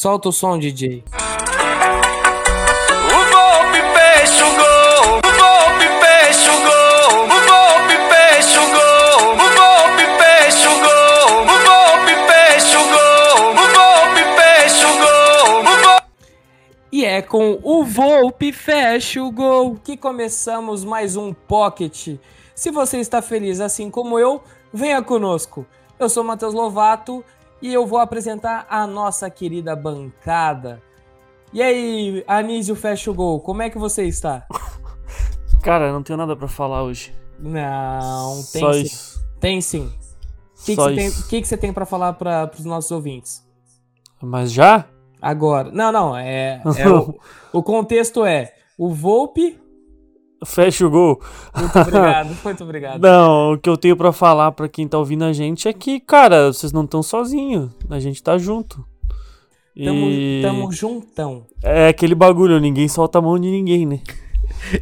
Solta o som, DJ. E é com o Volpe fecha o gol que começamos mais um Pocket. Se você está feliz assim como eu, venha conosco. Eu sou Matheus Lovato e eu vou apresentar a nossa querida bancada. E aí, Anísio fecha o gol, como é que você está? Cara, não tenho nada pra falar hoje. Não, tem Só sim. isso. Tem sim. O que, que você tem, isso. o que que você tem para falar para os nossos ouvintes? Mas já? Agora. Não, não, é, é o, o contexto é o Volpe. Fecha o gol. Muito obrigado, muito obrigado. Não, o que eu tenho pra falar pra quem tá ouvindo a gente é que, cara, vocês não estão sozinhos. A gente tá junto. Tamo, E tamo juntão. é aquele bagulho, ninguém solta a mão de ninguém, né?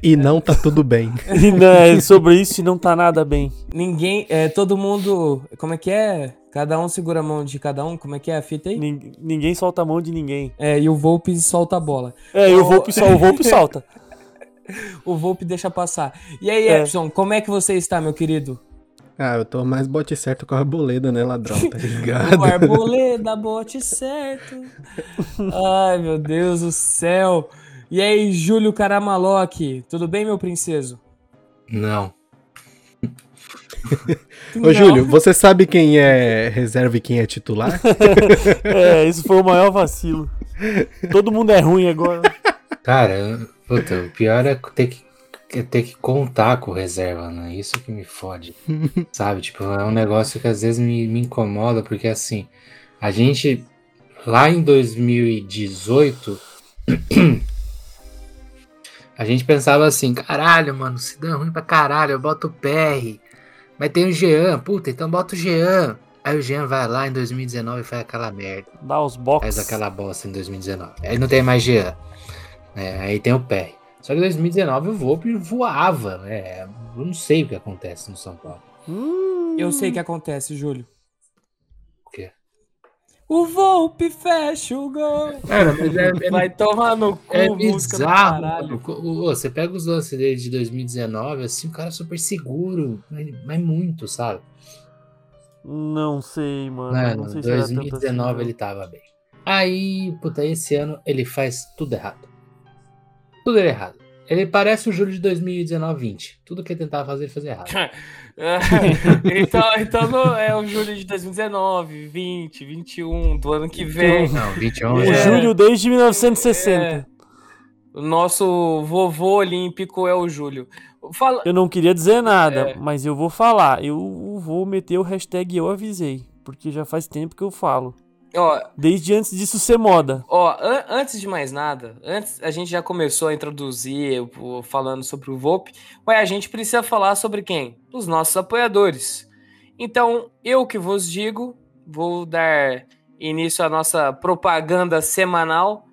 E não tá tudo bem. E não, é sobre isso e não tá nada bem. Ninguém, é, todo mundo, como é que é? Cada um segura a mão de cada um, como é que é a fita aí? Nin- Ninguém solta a mão de ninguém. É, e o Volpe solta a bola. É, e o Volpe, sol, o Volpe solta. O Volpe deixa passar. E aí, É. Epson, como é que você está, meu querido? Ah, eu tô mais bote certo com a arboleda, né, ladrão? Tá ligado? O arboleda, bote certo. Ai, meu Deus do céu. E aí, Júlio Caramaloque, tudo bem, meu princeso? Não. Ô, Júlio, você sabe quem é reserva e quem é titular? É, isso foi o maior vacilo. Todo mundo é ruim agora. Cara, puta, o pior é ter que, é ter que contar com reserva, né? Isso que me fode. Sabe? Tipo, é um negócio que às vezes me, me incomoda, porque assim, a gente lá em 2018. A gente pensava assim, caralho, mano, se dá ruim pra caralho, eu boto o PR. Mas tem o Jean, puta, então bota o Jean. Aí o Jean vai lá em 2019 e faz aquela merda. Dá os box. Faz aquela bosta em 2019. Aí não tem mais Jean. Né? aí tem o pé. Só que em 2019 o Volpe voava. né? eu não sei o que acontece no São Paulo. Hum, Eu sei o que acontece, Júlio. O quê? O Volpe fecha o gol. Cara, mas é, é- Vai tomar no cu, é bizarro. Você pega os lances dele de 2019, assim, o cara é super seguro. Mas, muito, sabe? Não sei, mano. Mano, não sei se era tanto 2019 assim, ele tava bem. Aí, puta, esse ano ele faz tudo errado. Tudo errado. Ele parece o Júlio de 2019-20. Tudo que ele tentava fazer, ele fazia errado. então, então não é o Júlio de 2019, 20, 21, do ano que vem. Não, 21 O É. Júlio desde 1960. É. O nosso vovô olímpico é o Júlio. Fala... Eu não queria dizer nada, É. mas eu vou falar. Eu vou meter o hashtag eu avisei. Porque já faz tempo que eu falo. Ó, Desde antes disso ser moda. Ó, an- antes de mais nada, antes a gente já começou a introduzir falando sobre o VOP, mas a gente precisa falar sobre quem? Os nossos apoiadores. Então, eu que vos digo, vou dar início à nossa propaganda semanal.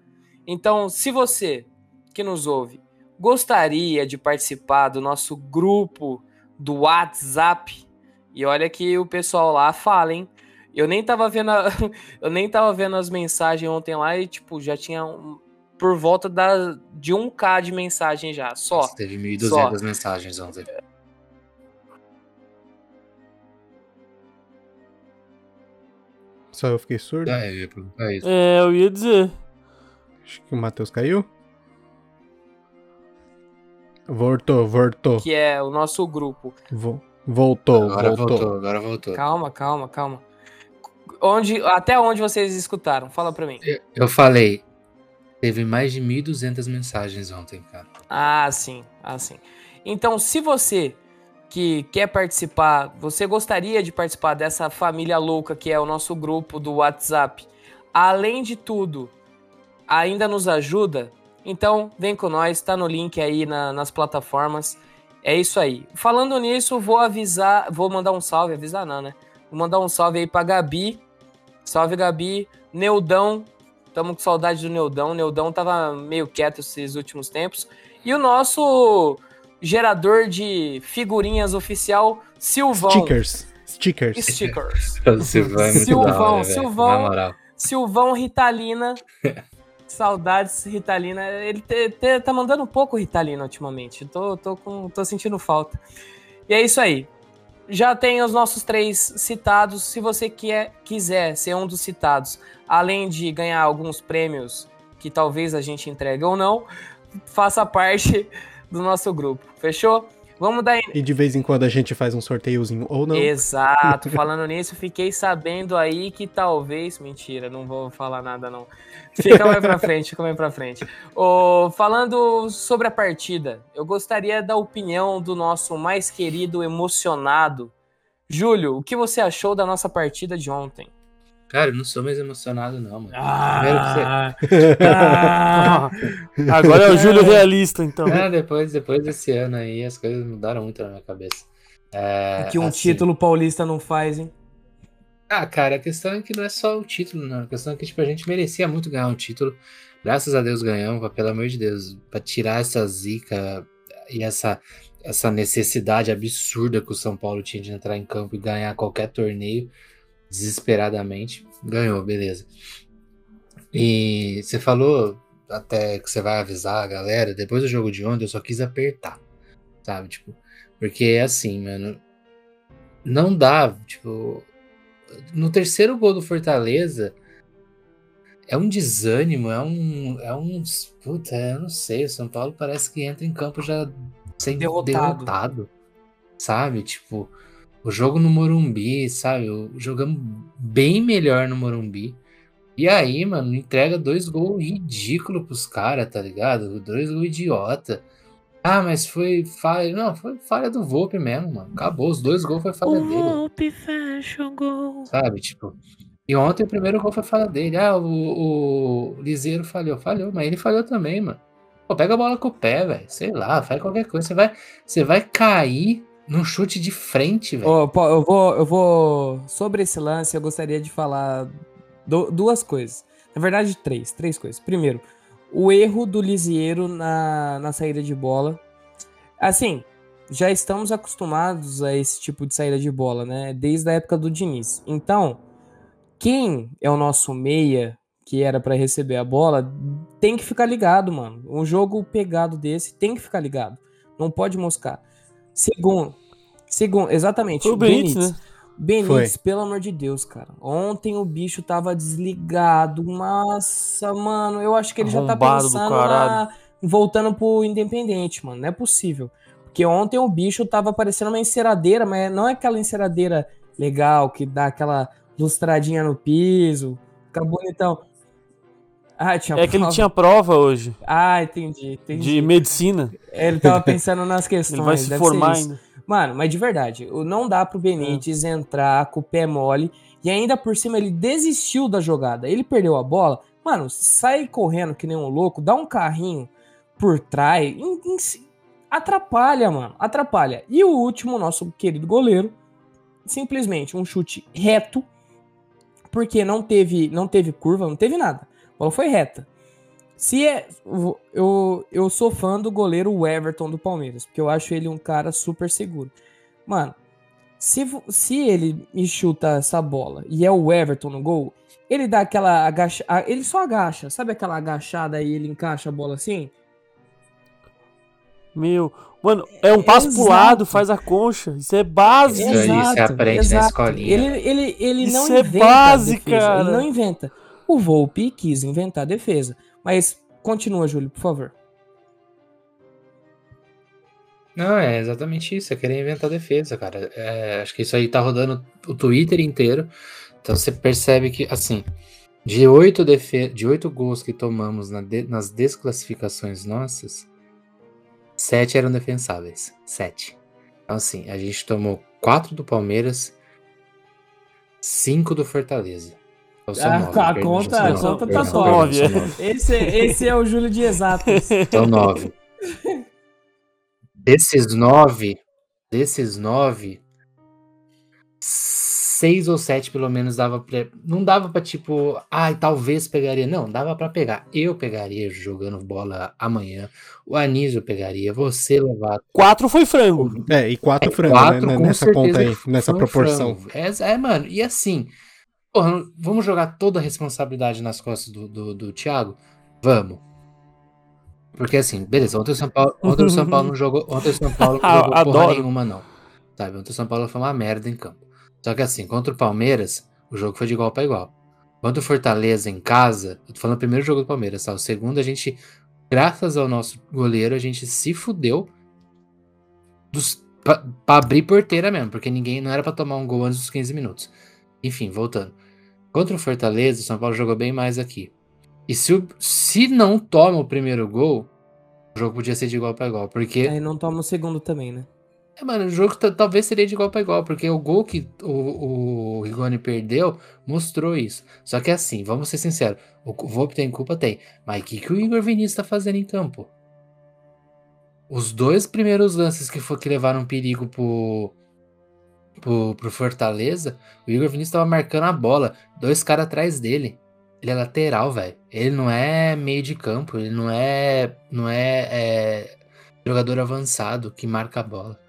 Então, se você que nos ouve gostaria de participar do nosso grupo do WhatsApp, e olha que o pessoal lá fala, hein? Eu nem tava vendo a, eu nem tava vendo as mensagens ontem lá e, tipo, já tinha um- por volta da, de 1k de mensagem já, só. Nossa, teve 1.200 mensagens ontem. Só eu fiquei surdo? Ah, eu ia perguntar isso. É, eu ia dizer. Acho que o Matheus caiu. Voltou, voltou. Que é o nosso grupo. Vo- Voltou, Agora voltou. voltou, agora voltou. Calma, calma, calma. Onde, até onde vocês escutaram? Fala pra mim. Eu, falei, teve mais de 1.200 mensagens ontem, cara. Ah, sim, ah, sim. Então, se você que quer participar, você gostaria de participar dessa família louca que é o nosso grupo do WhatsApp, além de tudo, ainda nos ajuda, então vem com nós, tá no link aí na- nas plataformas. É isso aí. Falando nisso, vou avisar, vou mandar um salve, avisar não, né? Vou mandar um salve aí pra Gabi. Salve, Gabi. Neudão. Tamo com saudade do Neudão. Neudão tava meio quieto esses últimos tempos. E o nosso gerador de figurinhas oficial, Silvão. Stickers. Stickers. Stickers. Silvão é Silvão, hora. Silvão. Na moral. Silvão Ritalina. Saudades, Ritalina. Ele te- te- tá mandando um pouco Ritalina ultimamente. Tô, tô, com, tô sentindo falta. E é isso aí. Já tem os nossos três citados. Se você quer, quiser ser um dos citados, além de ganhar alguns prêmios que talvez a gente entregue ou não, faça parte do nosso grupo. Fechou? Vamos dar E de vez em quando a gente faz um sorteiozinho ou não. Exato. Falando nisso, fiquei sabendo aí que talvez. Mentira, não vou falar nada, não. Fica mais pra frente, fica mais pra frente. Ô, falando sobre a partida, eu gostaria da opinião do nosso mais querido emocionado. Júlio, o que você achou da nossa partida de ontem? Cara, eu não sou mais emocionado, não, mano. Ah, ah, agora é o Júlio realista, então. Ah, depois, depois desse ano aí, as coisas mudaram muito na minha cabeça. É, O que um assim, título paulista não faz, hein? Ah, cara, a questão é que não é só o título, não. A questão é que, tipo, a gente merecia muito ganhar um título. Graças a Deus ganhamos, pelo amor de Deus. Pra tirar essa zica e essa, essa necessidade absurda que o São Paulo tinha de entrar em campo e ganhar qualquer torneio desesperadamente. Ganhou, beleza. E você falou até que você vai avisar a galera. Depois do jogo de ontem, eu só quis apertar, sabe? Tipo, porque é assim, mano. Não dá, tipo. No terceiro gol do Fortaleza, é um desânimo, é um. É um. Puta, eu não sei. O São Paulo parece que entra em campo já sem Derrotado. derrotado. sabe? Tipo, o jogo no Morumbi, sabe? O- Jogamos bem melhor no Morumbi. E aí, mano, entrega dois gols ridículos pros caras, tá ligado? Dois gols idiota. Ah, mas foi falha. Não, foi falha do Volpe mesmo, mano. Acabou. Os dois gols foi falha dele. fecha o gol. Sabe? Tipo. E ontem o primeiro gol foi falha dele. Ah, o, o Liseiro falhou. Falhou, mas ele falhou também, mano. Pô, pega a bola com o pé, velho. Sei lá, faz qualquer coisa. Você vai, você vai cair num chute de frente, velho. Pau, eu vou, eu vou. Sobre esse lance, eu gostaria de falar du- duas coisas. Na verdade, três. Três coisas. Primeiro, o erro do Lisieiro na, na saída de bola. Assim, já estamos acostumados a esse tipo de saída de bola, né? Desde a época do Diniz. Então, quem é o nosso meia que era pra receber a bola, tem que ficar ligado, mano. Um jogo pegado desse tem que ficar ligado. Não pode moscar. Segundo, segundo, exatamente. Foi o Benítez, né? Benítez, pelo amor de Deus, cara. Ontem o bicho tava desligado. Nossa, mano, eu acho que ele já tá Arrombado do pensando na... voltando pro Independente, mano. Não é possível. Porque ontem o bicho tava parecendo uma enceradeira, mas não é aquela enceradeira legal que dá aquela lustradinha no piso, fica bonitão. Ah, tinha É que ele prova. tinha prova hoje Ah, entendi, entendi. de medicina. Ele tava pensando nas questões. Ele vai se formar ainda. Mano, mas de verdade, não dá pro Benítez entrar com o pé mole e ainda por cima ele desistiu da jogada. Ele perdeu a bola. Mano, sai correndo que nem um louco, dá um carrinho por trás, atrapalha, mano, atrapalha. E o último, nosso querido goleiro, simplesmente um chute reto, porque não teve, não teve curva, não teve nada. A bola foi reta. Se é, eu, eu sou fã do goleiro Everton do Palmeiras, porque eu acho ele um cara super seguro. Mano, se, se ele me chuta essa bola e é o Everton no gol, ele dá aquela agacha, ele só agacha, sabe aquela agachada e ele encaixa a bola assim? Meu, mano, é um passo pro Exato. lado, faz a concha. Isso é básico. Isso aí você aprende na escolinha. Ele, ele, ele não Isso é inventa base, cara. ele não inventa. O Volpe quis inventar defesa, mas continua, Júlio, por favor. Não, é exatamente isso. É querer inventar defesa, cara. É, acho que isso aí tá rodando o Twitter inteiro. Então você percebe que, assim, de oito, defe... de oito gols que tomamos na de- nas desclassificações nossas, sete eram defensáveis. Sete. Então, assim, a gente tomou quatro do Palmeiras, cinco do Fortaleza. Ah, nove, a perdão, conta- a conta tá top. é. nove. Esse, esse é o Júlio de exatas. São nove. Desses nove, desses nove, seis ou sete pelo menos dava pra. Não dava pra tipo, ai, talvez pegaria. Não, dava pra pegar. Eu pegaria jogando bola amanhã. O Anísio pegaria. Você levar. Quatro foi frango. É, e quatro É, frangos, quatro, né? Nessa conta aí, nessa proporção. frango. É, é, mano, e assim, porra, vamos jogar toda a responsabilidade nas costas do, do, do Thiago? Vamos. Porque assim, beleza, ontem o São Paulo, ontem o São Paulo não jogou, ontem o São Paulo não jogou porra adoro. nenhuma, não. Sabe, ontem o São Paulo foi uma merda em campo. Só que assim, contra o Palmeiras, o jogo foi de igual para igual. Contra o Fortaleza em casa, eu tô falando o primeiro jogo do Palmeiras, tá? O segundo a gente, graças ao nosso goleiro, a gente se fudeu dos, pra, pra abrir porteira mesmo, porque ninguém não era pra tomar um gol antes dos 15 minutos. Enfim, voltando. Contra o Fortaleza, o São Paulo jogou bem mais aqui. E se, o- se não toma o primeiro gol, o jogo podia ser de igual para igual, porque Aí não toma o segundo também, né? é, mano, o jogo ta- talvez seria de igual para igual, porque o gol que o, o Rigoni perdeu mostrou isso. Só que assim, vamos ser sinceros, o Volpe tem culpa? Tem. Mas o que, que o Igor Vinícius tá fazendo em campo? Os dois primeiros lances que, foi, que levaram perigo pro, pro, pro Fortaleza, o Igor Vinícius tava marcando a bola, dois caras atrás dele. Ele é lateral, velho. Ele não é meio de campo, ele não é, não é, é jogador avançado que marca a bola.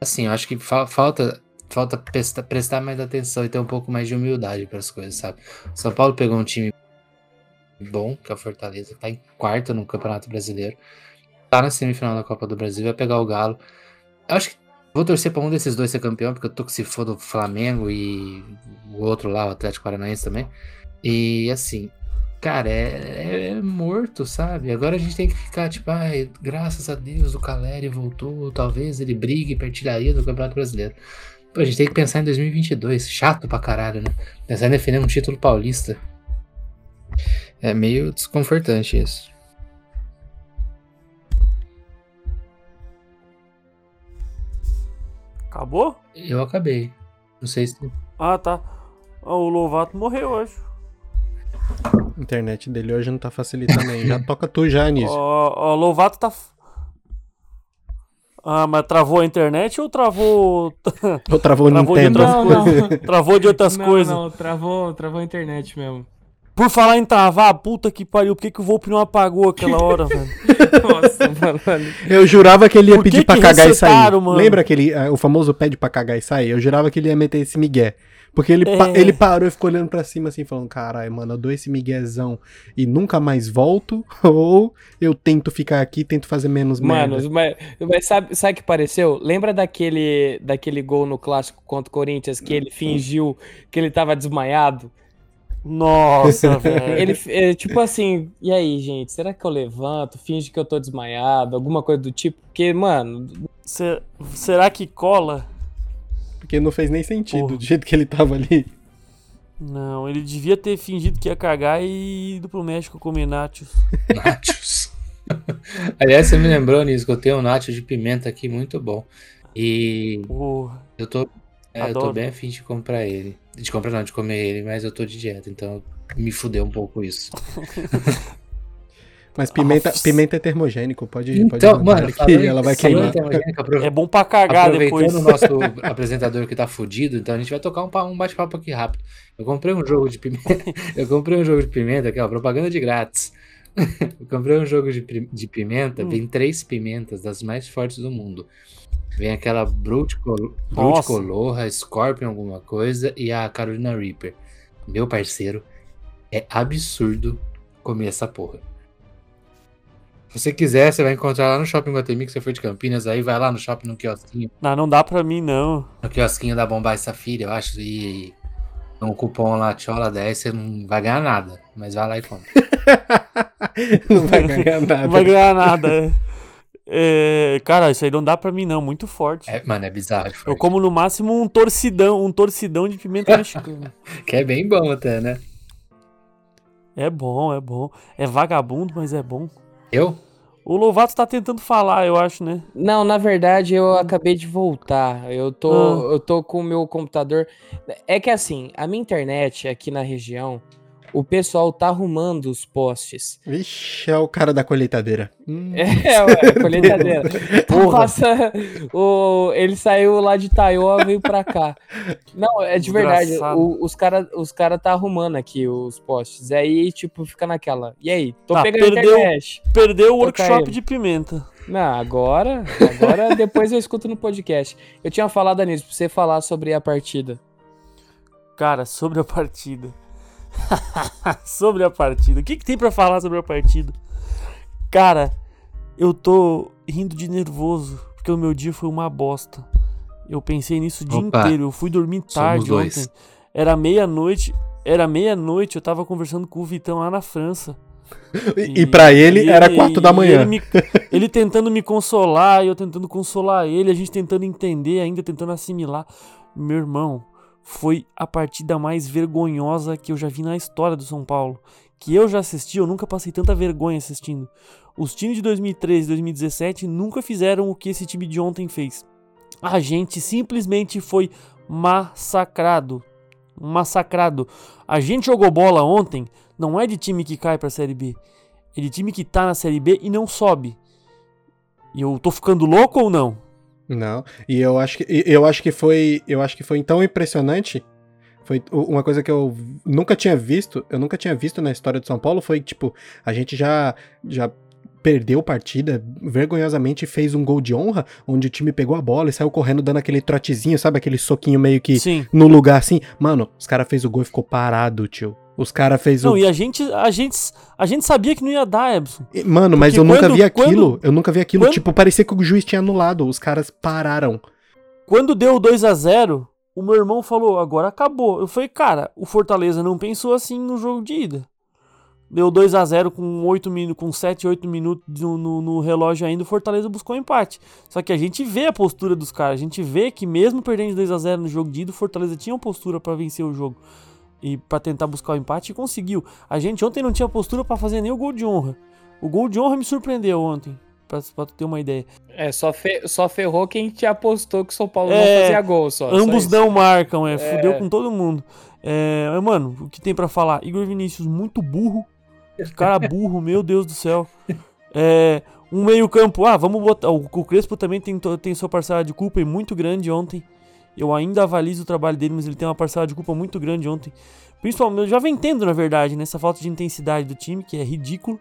Assim, eu acho que fa- falta falta prestar, prestar mais atenção e ter um pouco mais de humildade para as coisas, sabe? São Paulo pegou um time bom, que é o Fortaleza, tá em quarto no Campeonato Brasileiro. Tá na semifinal da Copa do Brasil, vai pegar o Galo. Eu acho que vou torcer para um desses dois ser campeão, porque eu tô que se for do Flamengo e o outro lá, o Atlético Paranaense também. E assim, cara, é, é morto, sabe? Agora a gente tem que ficar tipo, ai, graças a Deus o Caleri voltou, talvez ele brigue pra artilharia do Campeonato Brasileiro. Pô, a gente tem que pensar em 2022, chato pra caralho, né? Pensar em defender um título paulista. É meio desconfortante isso. Acabou? Eu acabei. Não sei se. Ah, tá. Ah, o Lovato morreu hoje. A internet dele hoje não tá facilitando aí. Já toca tu já, Anísio. Ó, ó, o Lovato tá. Ah, mas travou a internet ou travou. Ou travou o Travou de Nintendo? outras Não, não. travou de outras não, coisas? não, travou, travou a internet mesmo. Por falar em travar, puta que pariu, por que, que o Volpe não apagou aquela hora, velho? Nossa, mano. Eu jurava que ele ia Por que pedir pra que cagar e sair. mano? Lembra aquele, ah, o famoso pede pra cagar e sair? Eu jurava que ele ia meter esse migué. Porque ele, pa- É. ele parou e ficou olhando pra cima assim, falando: caralho, mano, eu dou esse miguezão e nunca mais volto, ou eu tento ficar aqui tento fazer menos Mano, merda. mas, mas sabe, sabe o que pareceu? Lembra daquele, daquele gol no clássico contra o Corinthians que ele fingiu que ele tava desmaiado? Nossa, velho. Ele, é, tipo assim, e aí, gente, será que eu levanto, finge que eu tô desmaiado, alguma coisa do tipo? Porque, mano, Se- será que cola? Porque não fez nem sentido Porra. do jeito que ele tava ali. Não, ele devia ter fingido que ia cagar e ido pro México comer nachos. Nachos. Aliás, você me lembrou nisso que eu tenho um nacho de pimenta aqui muito bom. E Porra. eu tô, é, eu tô bem afim de comprar ele. De comprar não, de comer ele, mas eu tô de dieta, então me fudeu um pouco isso. Mas pimenta, Nossa. pimenta é termogênico, pode, pode Então, mandar mano, que ela vai queimar. É bom pra cagar Aproveitando depois. o nosso apresentador que tá fudido, então a gente vai tocar um, um bate-papo aqui rápido. Eu comprei um jogo de pimenta. Eu comprei um jogo de pimenta aqui, ó, propaganda de grátis. Eu comprei um jogo de, de pimenta, Hum. vem três pimentas das mais fortes do mundo. Vem aquela Brute, Col Brute. Colorra, Scorpion alguma coisa e a Carolina Reaper. Meu parceiro, é absurdo comer essa porra. Se você quiser, você vai encontrar lá no Shopping Guatemi, que você foi de Campinas, aí vai lá no shopping no quiosquinho Não, não dá pra mim, não. no quiosquinho da Bombay Safira, eu acho, e um cupom lá, Tchola 10, você não vai ganhar nada, mas vai lá e compra. não vai ganhar nada. Não vai ganhar nada. É, cara, isso aí não dá pra mim, não. Muito forte. É, mano, é bizarro Eu como no máximo um torcidão, um torcidão de pimenta mexicana. Que é bem bom até, né? É bom, é bom. É vagabundo, mas é bom. Eu? O Lovato tá tentando falar, eu acho, né? Não, na verdade eu acabei de voltar. Eu tô, Ah. eu tô com o meu computador. É que assim, a minha internet aqui na região, o pessoal tá arrumando os postes. Vixe, é o cara da colheitadeira. Hum. É, ué, colheitadeira. Porra. Passa, o, ele saiu lá de Taiwan, veio pra cá. Não, é de verdade. Desgraçado. o- os caras os cara tá arrumando aqui os postes. Aí, tipo, fica naquela. E aí? Tô Tá, pegando perdeu. internet. Perdeu o workshop caindo. de pimenta. Não, agora, agora depois eu escuto no podcast. Eu tinha falado nisso, pra você falar sobre a partida. Cara, sobre a partida. sobre a partida. O que, que tem pra falar sobre a partida? Cara, eu tô rindo de nervoso, porque o meu dia foi uma bosta. Eu pensei nisso o dia Opa. inteiro. Eu fui dormir tarde dois. ontem. Era meia-noite. Era meia-noite, eu tava conversando com o Vitão lá na França. E, e pra ele e era ele- quatro da manhã. Ele, me- ele tentando me consolar, eu tentando consolar ele, a gente tentando entender, ainda tentando assimilar. Meu irmão, foi a partida mais vergonhosa que eu já vi na história do São Paulo. Que eu já assisti, eu nunca passei tanta vergonha assistindo. Os times de 2013 e 2017 nunca fizeram o que esse time de ontem fez. A gente simplesmente foi massacrado. Massacrado. A gente jogou bola ontem, não é de time que cai pra Série B. É de time que tá na Série B e não sobe. E eu tô ficando louco ou não? Não. E eu acho que eu acho que foi, eu acho que foi tão impressionante. Foi uma coisa que eu nunca tinha visto, eu nunca tinha visto na história do São Paulo foi tipo, a gente já já perdeu partida vergonhosamente fez um gol de honra, onde o time pegou a bola e saiu correndo dando aquele trotezinho, sabe aquele soquinho meio que Sim. no lugar assim. Mano, os caras fez o gol e ficou parado, tio. Os caras fez Não, o e a gente, a gente, a gente sabia que não ia dar, Ebson. Mano, mas eu nunca quando- vi aquilo. eu nunca vi aquilo. Tipo, parecia que o juiz tinha anulado. Os caras pararam. Quando deu 2 a 0 o meu irmão falou, agora acabou. Eu falei, cara, o Fortaleza não pensou assim no jogo de ida. Deu 2 a 0 com 8 minutos, com 7, 8 minutos no, no- no relógio ainda, o Fortaleza buscou um empate. Só que a gente vê a postura dos caras, a gente vê que mesmo perdendo de 2 a 0 no jogo de ida, o Fortaleza tinha uma postura pra vencer o jogo e pra tentar buscar o empate e conseguiu. A gente ontem não tinha postura pra fazer nem o gol de honra. O gol de honra me surpreendeu ontem, pra, pra tu ter uma ideia. É, só, fe- só ferrou quem te apostou que o São Paulo É, não fazia gol só. só Ambos isso. não marcam, é, fudeu com todo mundo. É, mano, o que tem pra falar? Igor Vinícius, muito burro. Que cara burro, meu Deus do céu. É, um meio-campo, ah, vamos botar. O, o Crespo também tem, tem sua parcela de culpa e muito grande ontem. Eu ainda avalizo o trabalho dele, mas ele tem uma parcela de culpa muito grande ontem. Principalmente, eu já vem tendo, na verdade, nessa falta de intensidade do time, que é ridículo.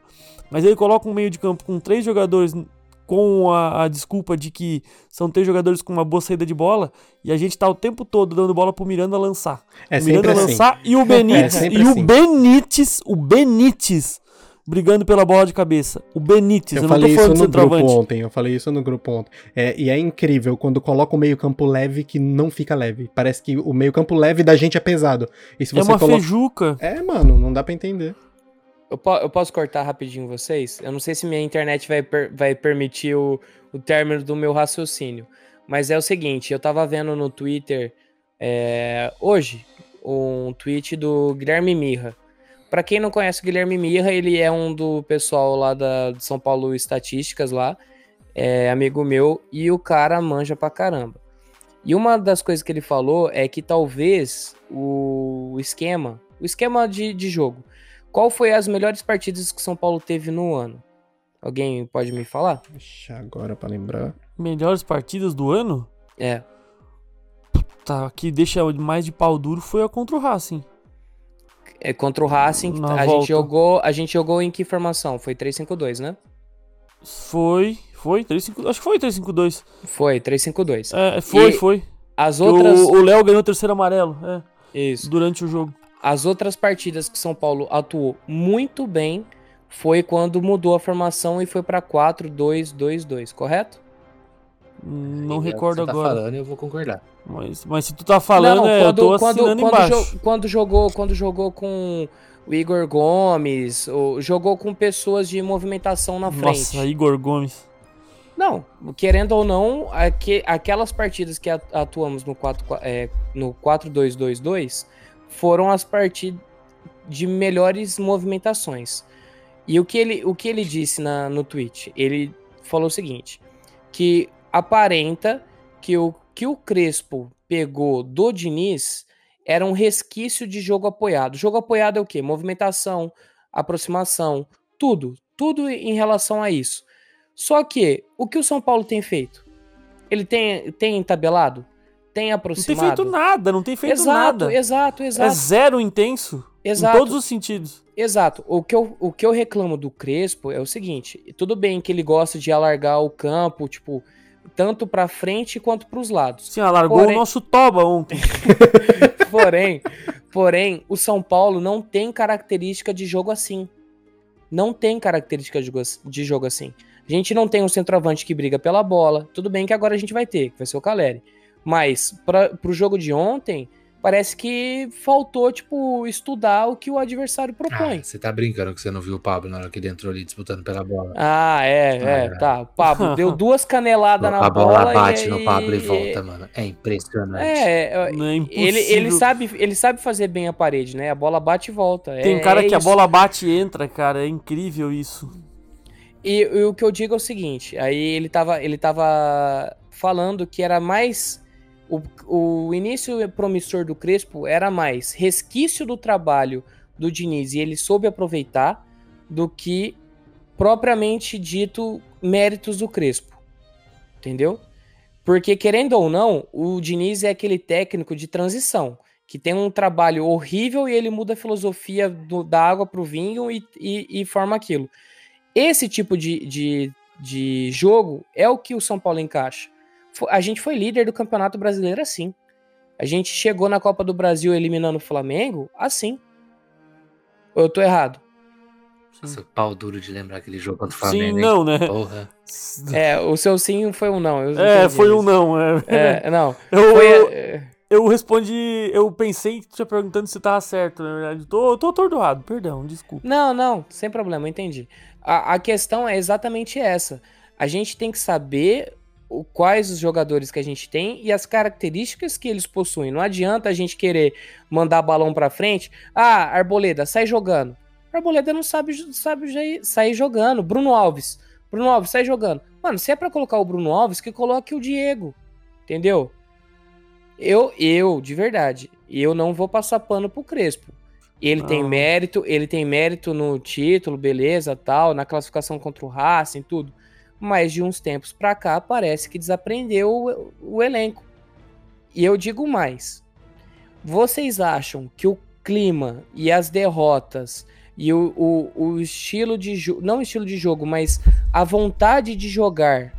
Mas ele coloca um meio de campo com três jogadores com a, a desculpa de que são três jogadores com uma boa saída de bola e a gente tá o tempo todo dando bola pro Miranda lançar. É o Miranda assim. lançar e o Benítez, sempre e assim. o Benítez, o Benítez brigando pela bola de cabeça. O Benítez, eu, Eu falei isso no grupo centroavante. ontem. Eu falei isso no grupo ontem. É, e é incrível quando coloca o meio-campo leve que não fica leve. Parece que o meio-campo leve da gente é pesado. E se É você uma coloca. feijuca. É, mano, não dá pra entender. Eu, po- eu posso cortar rapidinho vocês? Eu não sei se minha internet vai, per- vai permitir o, o término do meu raciocínio. Mas é o seguinte, eu tava vendo no Twitter é, hoje um tweet do Guilherme Mirra. Pra quem não conhece o Guilherme Mirra, ele é um do pessoal lá da de São Paulo Estatísticas lá, é amigo meu, e o cara manja pra caramba. E uma das coisas que ele falou é que talvez o esquema, o esquema de, de jogo, qual foi as melhores partidas que São Paulo teve no ano? Alguém pode me falar? Deixa agora pra lembrar. Melhores partidas do ano? É. Tá, que deixa mais de pau duro foi a contra o Racing. É contra o Racing, Na a volta. gente jogou, a gente jogou em que formação? Foi 3-5-2, né? Foi, foi, 3-5, acho que foi 3-5-2. Foi 3-5-2. É, foi, E foi. As outras O Léo ganhou o terceiro amarelo, é, isso. durante o jogo. As outras partidas que São Paulo atuou muito bem foi quando mudou a formação e foi pra 4-2-2-2, correto? Não que recordo você tá agora. falando, eu vou concordar. Mas, mas se tu tá falando, é, eu tô assinando quando, embaixo. jo- quando jogou, quando jogou com o Igor Gomes, ou jogou com pessoas de movimentação na frente. Nossa, Igor Gomes. Não, querendo ou não, aque- aquelas partidas que atuamos no 4 é, no 4-2-2-2 foram as partidas de melhores movimentações. E o que ele, o que ele disse na, no tweet? Ele falou o seguinte: que aparenta que o que o Crespo pegou do Diniz era um resquício de jogo apoiado. Jogo apoiado é o quê? Movimentação, aproximação, tudo. Tudo em relação a isso. Só que o que o São Paulo tem feito? Ele tem, tem tabelado? Tem Não aproximado? tem feito nada, não tem feito exato, nada. exato, É exato. zero intenso. Exato. Em todos os sentidos. Exato. O que, eu, o que eu reclamo do Crespo é o seguinte: tudo bem que ele gosta de alargar o campo, tipo, tanto pra frente quanto pros lados. Sim, alargou Porém- o nosso toba ontem. Porém, porém, o São Paulo não tem característica de jogo assim. Não tem característica de jogo, assim. A gente não tem um centroavante que briga pela bola. Tudo bem que agora a gente vai ter, que vai ser o Caleri. Mas para pro jogo de ontem, parece que faltou, tipo, estudar o que o adversário propõe. Ah, você tá brincando que você não viu o Pablo na hora que ele entrou ali disputando pela bola. Ah, é, é, Ah, tá. O Pablo deu duas caneladas na a bola bola bate e, no Pablo e volta, mano. É impressionante. É, Não é impossível. ele, ele, sabe, ele sabe fazer bem a parede, né? A bola bate e volta. Tem É- cara é que a isso. bola bate e entra, cara. É incrível isso. E, e o que eu digo é o seguinte: aí ele tava, ele tava falando que era mais. O, o início promissor do Crespo era mais resquício do trabalho do Diniz e ele soube aproveitar do que propriamente dito méritos do Crespo. Entendeu? Porque, querendo ou não, o Diniz é aquele técnico de transição que tem um trabalho horrível e ele muda a filosofia do- da água para o vinho e, e- e forma aquilo. Esse tipo de, de, de jogo é o que o São Paulo encaixa. A gente foi líder do Campeonato Brasileiro assim. A gente chegou na Copa do Brasil eliminando o Flamengo assim. Ou eu tô errado? Nossa, pau duro de lembrar aquele jogo contra o Sim, Flamengo. hein? não, né? Porra. É, o seu sim foi um não. eu É, foi um mas- não. É, É, não. eu, Foi, eu, é, eu respondi, eu pensei que tu tinha perguntando se tava certo, na verdade. Tô, tô atordoado, perdão, desculpa. Não, não, sem problema, entendi. A, a questão é exatamente essa. A gente tem que saber o- quais os jogadores que a gente tem e as características que eles possuem. Não adianta a gente querer mandar balão pra frente. Ah, Arboleda, sai jogando. Arboleda não sabe, sabe sair jogando. Bruno Alves. Bruno Alves, sai jogando. Mano, se é pra colocar o Bruno Alves, que coloque o Diego. Entendeu? Eu, eu, de verdade, eu não vou passar pano pro Crespo. Ele tem Não. mérito, ele tem mérito no título, beleza, tal, na classificação contra o Racing, tudo. Mas de uns tempos pra cá parece que desaprendeu o, o elenco. E eu digo mais. Vocês acham que o clima e as derrotas e o, o, o estilo de jogo, não o estilo de jogo, mas a vontade de jogar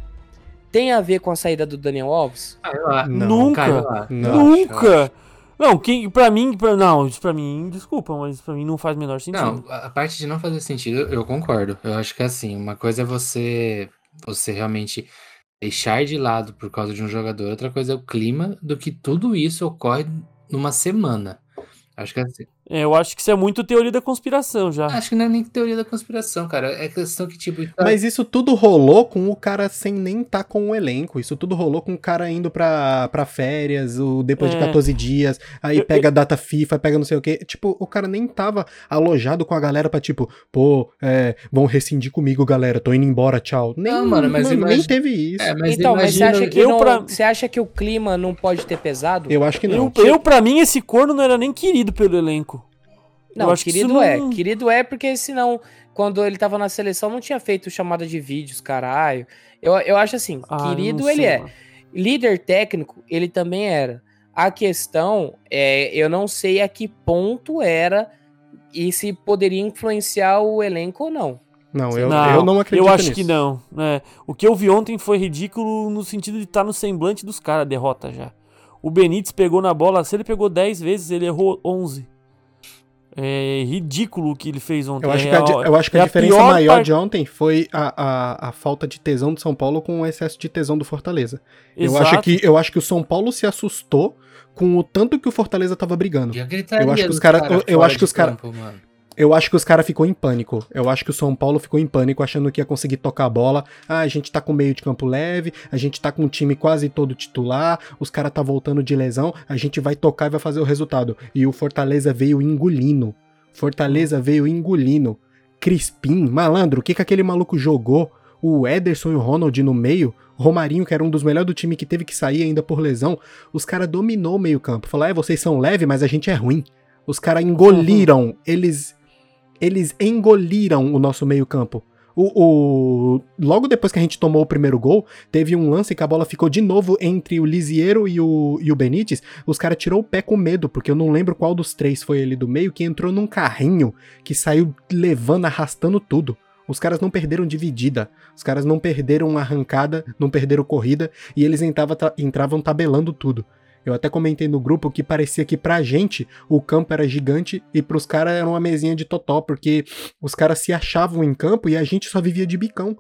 tem a ver com a saída do Daniel Alves? Ah. Não, Nunca. Não. Nunca! Não, quem, pra mim, pra, não, isso pra mim, desculpa, mas pra mim não faz o menor sentido. Não, a a parte de não fazer sentido, eu concordo. Eu acho que assim, uma coisa é você você realmente deixar de lado por causa de um jogador, outra coisa é o clima do que tudo isso ocorre numa semana. Acho que assim, É, eu acho que isso é muito teoria da conspiração já. acho que não é nem teoria da conspiração, cara. É questão que tipo, tá- Mas isso tudo rolou com o cara sem nem estar com o elenco. Isso tudo rolou com o cara indo pra, pra férias, o, depois de É. 14 dias, aí Eu- pega a data FIFA, pega não sei o quê. Tipo, o cara nem tava alojado com a galera pra tipo, pô, é, vão rescindir comigo, galera, tô indo embora, tchau. Nem, Não, mano, mas nem imagina- teve isso. É, mas então, mas você imagina- acha, que eu não- pra- você acha que o clima não pode ter pesado? Eu acho que não. Eu, eu, pra mim, esse corno não era nem querido pelo elenco. Não, Eu acho que querido isso é. não- Querido é porque senão, quando ele tava na seleção, não tinha feito chamada de vídeos, caralho. Eu, eu acho assim, Ah, querido ele sei, é. mano. Líder técnico, ele também era. A questão é, eu não sei a que ponto era e se poderia influenciar o elenco ou não. Não, eu não, eu não acredito Eu acho nisso. que não. né? O que eu vi ontem foi ridículo no sentido de estar no semblante dos caras, a derrota já. O Benítez pegou na bola, se ele pegou 10 vezes, ele errou 11. É ridículo o que ele fez ontem. Eu acho É que a, eu acho que é a a diferença maior de ontem foi a, a, a falta de tesão do São Paulo com o excesso de tesão do Fortaleza. Eu acho, que, eu acho que o São Paulo se assustou com o tanto que o Fortaleza tava brigando. E a gritaria Eu acho que os dos cara- eu- eu acho que os cara- campo, mano. Eu acho que os caras ficou em pânico. Eu acho que o São Paulo ficou em pânico, achando que ia conseguir tocar a bola. Ah, a gente tá com meio de campo leve, a gente tá com o time quase todo titular, os caras tá voltando de lesão, a gente vai tocar e vai fazer o resultado. E o Fortaleza veio engolindo. Fortaleza veio engolindo. Crispim, malandro, o que que aquele maluco jogou? O Ederson e o Ronald no meio, Romarinho, que era um dos melhores do time que teve que sair ainda por lesão, os caras dominou o meio campo. Falaram, é, vocês são leve, mas a gente é ruim. Os caras engoliram, eles eles engoliram o nosso meio campo. O, o- Logo depois que a gente tomou o primeiro gol, teve um lance que a bola ficou de novo entre o Lisiero e o, e o Benítez. Os caras tirou o pé com medo, porque eu não lembro qual dos três foi ele do meio, que entrou num carrinho que saiu levando, arrastando tudo. Os caras não perderam dividida, os caras não perderam arrancada, não perderam corrida, e eles entrava, entravam tabelando tudo. Eu até comentei no grupo que parecia que pra gente o campo era gigante e pros caras era uma mesinha de totó, porque os caras se achavam em campo e a gente só vivia de bicão.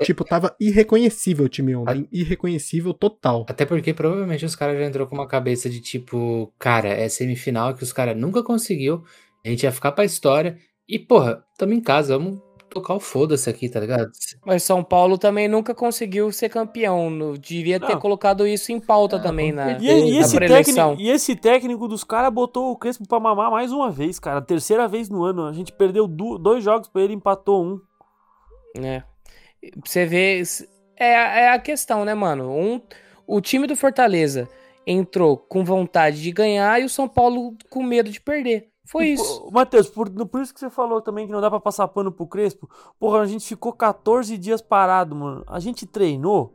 Tipo, tava irreconhecível o time ontem. Irreconhecível total. Até porque provavelmente os caras já entrou com uma cabeça de tipo, cara, é semifinal que os caras nunca conseguiu, a gente ia ficar pra história. E, porra, tamo em casa, vamos tocar o foda-se aqui, tá ligado? Mas São Paulo também nunca conseguiu ser campeão. no- Devia ter Não. colocado isso em pauta Ah, também na, E, e na esse técnico, e esse técnico dos caras botou o Crespo pra mamar mais uma vez, cara. Terceira vez no ano. A gente perdeu du- dois jogos pra ele, empatou um. né? Pra Você vê. É, a- é a questão, né, mano? Um, o time do Fortaleza entrou com vontade de ganhar e o São Paulo com medo de perder. Foi isso. Matheus, por, por isso que você falou também que não dá pra passar pano pro Crespo. Porra, a gente ficou 14 dias parado, mano. A gente treinou.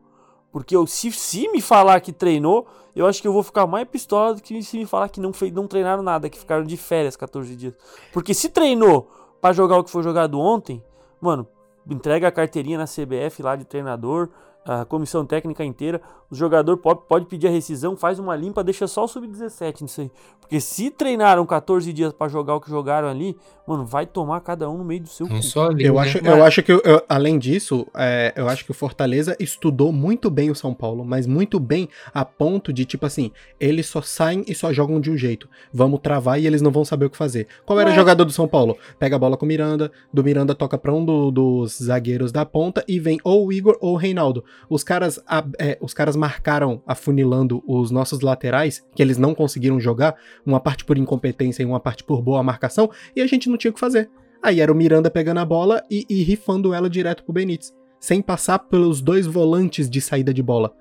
Porque eu, se, se me falar que treinou, eu acho que eu vou ficar mais pistola do que se me falar que não, fez, não treinaram nada, que ficaram de férias 14 dias. Porque se treinou pra jogar o que foi jogado ontem, mano, entrega a carteirinha na CBF lá de treinador, a comissão técnica inteira, o jogador pode, pode pedir a rescisão, faz uma limpa, deixa só o sub-17 nisso aí. Porque se treinaram 14 dias pra jogar o que jogaram ali, mano, vai tomar cada um no meio do seu Não só ali, Eu né? acho, eu acho que, eu- além disso, é, eu acho que o Fortaleza estudou muito bem o São Paulo, mas muito bem a ponto de, tipo assim, eles só saem e só jogam de um jeito. Vamos travar e eles não vão saber o que fazer. Qual era Ué. jogada do São Paulo? Pega a bola com o Miranda, do Miranda toca pra um do- dos zagueiros da ponta e vem ou o Igor ou o Reinaldo. Os caras, é, os caras marcaram afunilando os nossos laterais, que eles não conseguiram jogar, uma parte por incompetência e uma parte por boa marcação, e a gente não tinha o que fazer. Aí era o Miranda pegando a bola e, e rifando ela direto pro Benítez, sem passar pelos dois volantes de saída de bola.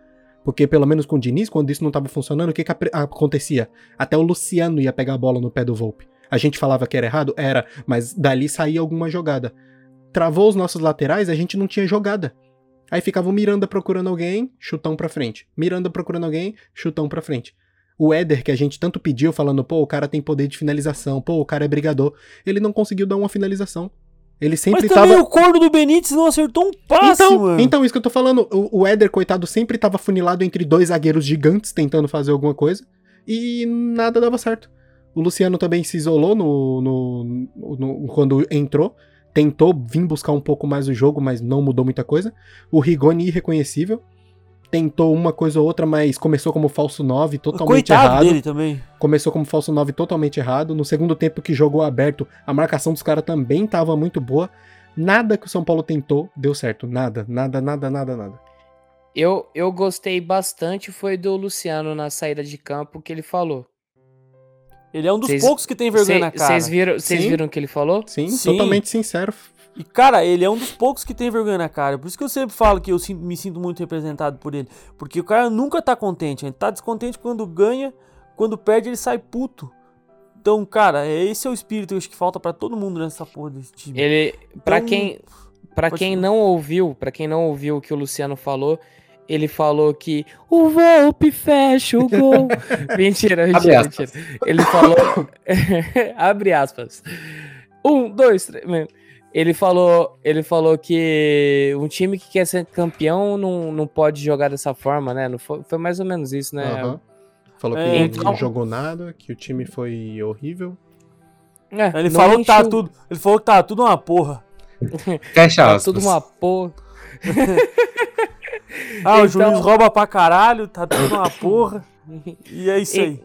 Porque pelo menos com o Diniz, quando isso não tava funcionando, o que, que acontecia? Até o Luciano ia pegar a bola no pé do Volpe. A gente falava que era errado? Era, mas dali saía alguma jogada. Travou os nossos laterais, a gente não tinha jogada. Aí ficava o Miranda procurando alguém, chutão pra frente. Miranda procurando alguém, chutão pra frente. O Éder, que a gente tanto pediu, falando, pô, o cara tem poder de finalização, pô, o cara é brigador. Ele não conseguiu dar uma finalização. Ele sempre Mas tava. também o corno do Benítez não acertou um passe, Então, mano. então, isso que eu tô falando. O, o Éder, coitado, sempre tava funilado entre dois zagueiros gigantes tentando fazer alguma coisa. E nada dava certo. O Luciano também se isolou no, no- no- quando entrou. Tentou vir buscar um pouco mais o jogo, mas não mudou muita coisa. O Rigoni irreconhecível. Tentou uma coisa ou outra, mas começou como falso 9, totalmente Coitado errado. dele também. Começou como falso 9 totalmente errado. No segundo tempo que jogou aberto, a marcação dos caras também tava muito boa. Nada que o São Paulo tentou deu certo. Nada, nada, nada, nada, nada. Eu, eu gostei bastante foi do Luciano na saída de campo que ele falou. Ele é um dos Vocês- poucos que tem vergonha na cara. Vocês viram, Sim. viram o que ele falou? Sim, Sim. totalmente sincero. E, cara, ele é um dos poucos que tem vergonha na cara. Por isso que eu sempre falo que eu me sinto muito representado por ele. Porque o cara nunca tá contente. Ele tá descontente quando ganha, quando perde, ele sai puto. Então, cara, é- esse é o espírito que eu acho que falta pra todo mundo nessa porra desse time. Ele, pra Então, quem, para quem não ouviu, para quem não ouviu o que o Luciano falou, ele falou que o Volpe fecha o gol. mentira, mentira, mentira. Ele falou, abre aspas. Um, dois, três. Ele falou, ele falou que um time que quer ser campeão não, não pode jogar dessa forma, né? Não foi, foi mais ou menos isso, né? Aham. Falou que É, não então- jogou nada, que o time foi horrível. É, Ele não falou que tá tudo. Ele falou que tá tudo uma porra. Fecha Tá aspas. tudo uma porra. Ah, o Então- juiz rouba pra caralho, tá tudo uma porra. E é isso aí.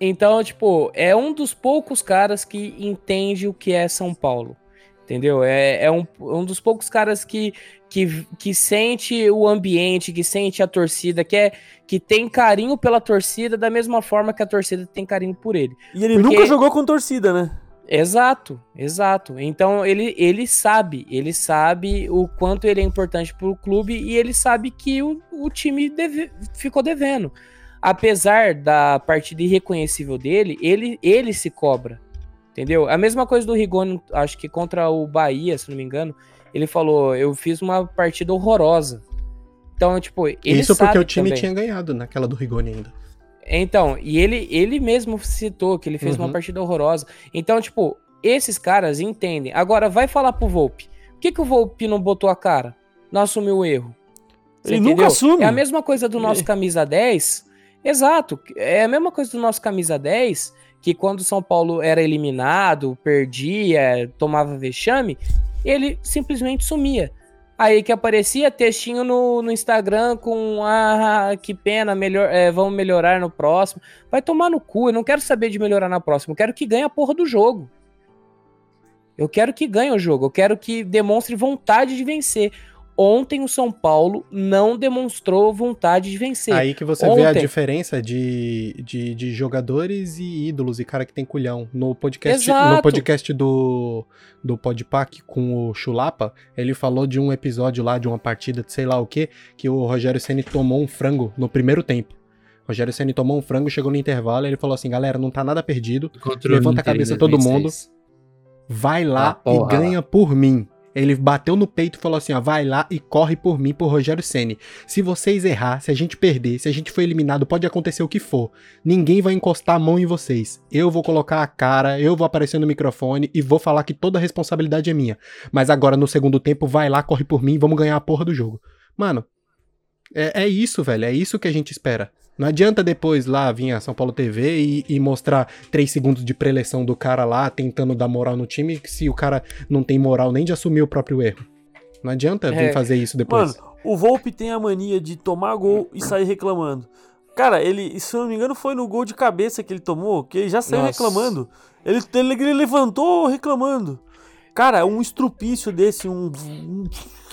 Então, tipo, é um dos poucos caras que entende o que é São Paulo. Entendeu? É, é um, um dos poucos caras que, que, que sente o ambiente, que sente a torcida, que, é, que tem carinho pela torcida da mesma forma que a torcida tem carinho por ele. E ele Porque- nunca jogou com torcida, né? Exato, exato. Então ele, ele sabe, ele sabe o quanto ele é importante para o clube e ele sabe que o, o time deve, ficou devendo. Apesar da partida irreconhecível dele, ele, ele se cobra. Entendeu? A mesma coisa do Rigoni, acho que contra o Bahia, se não me engano, ele falou: Eu fiz uma partida horrorosa. Então, tipo, ele Isso porque o time também. tinha ganhado naquela do Rigoni ainda. Então, e ele, ele mesmo citou que ele fez uma Uhum. partida horrorosa. Então, tipo, esses caras entendem. Agora, vai falar pro Volpe. Por que, que o Volpe não botou a cara? Não assumiu o erro? Você Ele nunca entendeu? assume. É a mesma coisa do nosso É. camisa 10. Exato. É a mesma coisa do nosso camisa 10, que quando o São Paulo era eliminado, perdia, tomava vexame, ele simplesmente sumia. Aí que aparecia textinho no, no Instagram com ah, que pena, melhor, é, vamos melhorar no próximo. Vai tomar no cu, eu não quero saber de melhorar na próxima, eu quero que ganhe a porra do jogo. Eu quero que ganhe o jogo, eu quero que demonstre vontade de vencer. Ontem o São Paulo não demonstrou vontade de vencer. Aí que você vê a Ontem- diferença de, de, de jogadores e ídolos e cara que tem culhão. No podcast, Exato. no podcast do, do Podpac com o Chulapa, ele falou de um episódio lá, de uma partida de sei lá o que, que o Rogério Ceni tomou um frango no primeiro tempo. O Rogério Ceni tomou um frango, chegou no intervalo e ele falou assim, galera, não tá nada perdido, Contra Levanta a cabeça todo 2006. vai lá Ah, e ganha por mim. Ele bateu no peito e falou assim: ó, vai lá e corre por mim, por Rogério Ceni. Se vocês errar, se a gente perder, se a gente for eliminado, pode acontecer o que for. Ninguém vai encostar a mão em vocês. Eu vou colocar a cara, eu vou aparecer no microfone e vou falar que toda a responsabilidade é minha. Mas agora no segundo tempo, vai lá, corre por mim vamos ganhar a porra do jogo. Mano, é, é isso, velho. É isso que a gente espera. Não adianta depois lá vir a São Paulo TV e, e mostrar três segundos de preleção do cara lá, tentando dar moral no time, se o cara não tem moral nem de assumir o próprio erro. Não adianta vir É. fazer isso depois. Mano, o Volpe tem a mania de tomar gol e sair reclamando. Cara, ele, se eu não me engano, foi no gol de cabeça que ele tomou, que ele já saiu Nossa. reclamando. Ele, ele, ele levantou reclamando. Cara, um estrupício desse, um, um-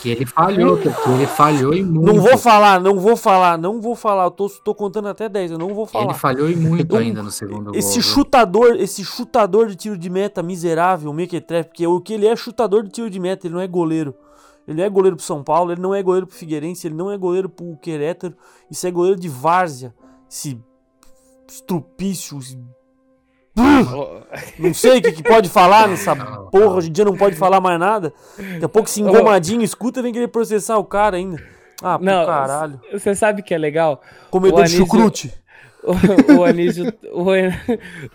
Que ele falhou, que ele falhou e muito. Não vou falar, não vou falar, não vou falar. Eu tô, tô contando até 10, eu não vou falar. Ele falhou e muito ainda no segundo Esse gol. viu? chutador, esse chutador de tiro de meta miserável, Mequetrefe, porque o que ele é chutador de tiro de meta, ele não é goleiro. Ele é goleiro pro São Paulo, ele não é goleiro pro Figueirense, ele não é goleiro pro Querétaro, isso é goleiro de várzea. Esse estrupício, esse- não sei o que, que pode falar nessa porra, hoje em dia não pode falar mais nada. Daqui a pouco se engomadinho, escuta, vem querer processar o cara ainda. Ah, Não, caralho. Você sabe que é legal? Comedor o de Anísio- chucrute. O, o Anísio, o,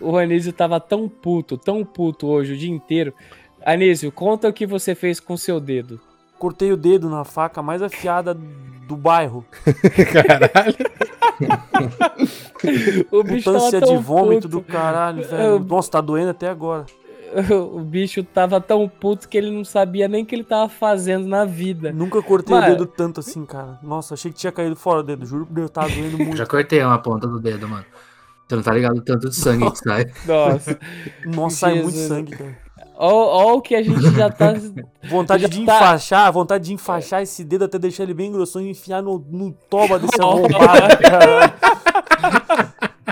o Anísio tava tão puto, tão puto hoje o dia inteiro. Anísio, conta o que você fez com seu dedo. Cortei o dedo na faca mais afiada do bairro. Caralho. O bicho tão de vômito puto. do caralho, Eu- velho. Nossa, tá doendo até agora. O bicho tava tão puto que ele não sabia nem o que ele tava fazendo na vida. Nunca cortei Mano. o dedo tanto assim, cara. Nossa, achei que tinha caído fora o dedo. Juro por Deus, tava doendo muito. Já cortei uma ponta do dedo, mano. Você não tá ligado o tanto de sangue que sai. Nossa. Nossa, sai muito sangue, cara. Ó o que a gente já tá. Vontade Já de tá- enfaixar, vontade de enfaixar esse dedo até deixar ele bem grossão e enfiar no, no toba desse arrombado.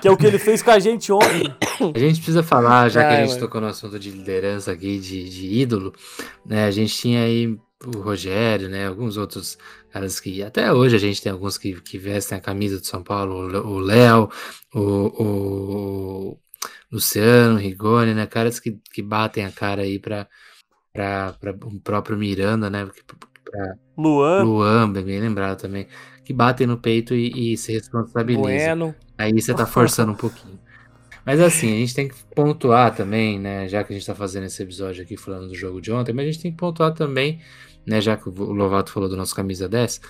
Que é o que ele fez com a gente ontem. A gente precisa falar, já que Ai, a gente mano. tocou no assunto de liderança aqui, de, de ídolo, né? A gente tinha aí o Rogério, né? Alguns outros caras que. Até hoje a gente tem alguns que, que vestem a camisa do São Paulo, o Léo, o, o Luciano, Rigoni, né? Caras que, que batem a cara aí pra, pra, pra o próprio Miranda, né? Pra Luan, Luan, bem bem lembrado também. Que batem no peito e, e se responsabilizam. Bueno. Aí você tá forçando um pouquinho. Mas assim, a gente tem que pontuar também, né? Já que a gente tá fazendo esse episódio aqui falando do jogo de ontem, mas a gente tem que pontuar também, né? Já que o Lovato falou do nosso camisa 10,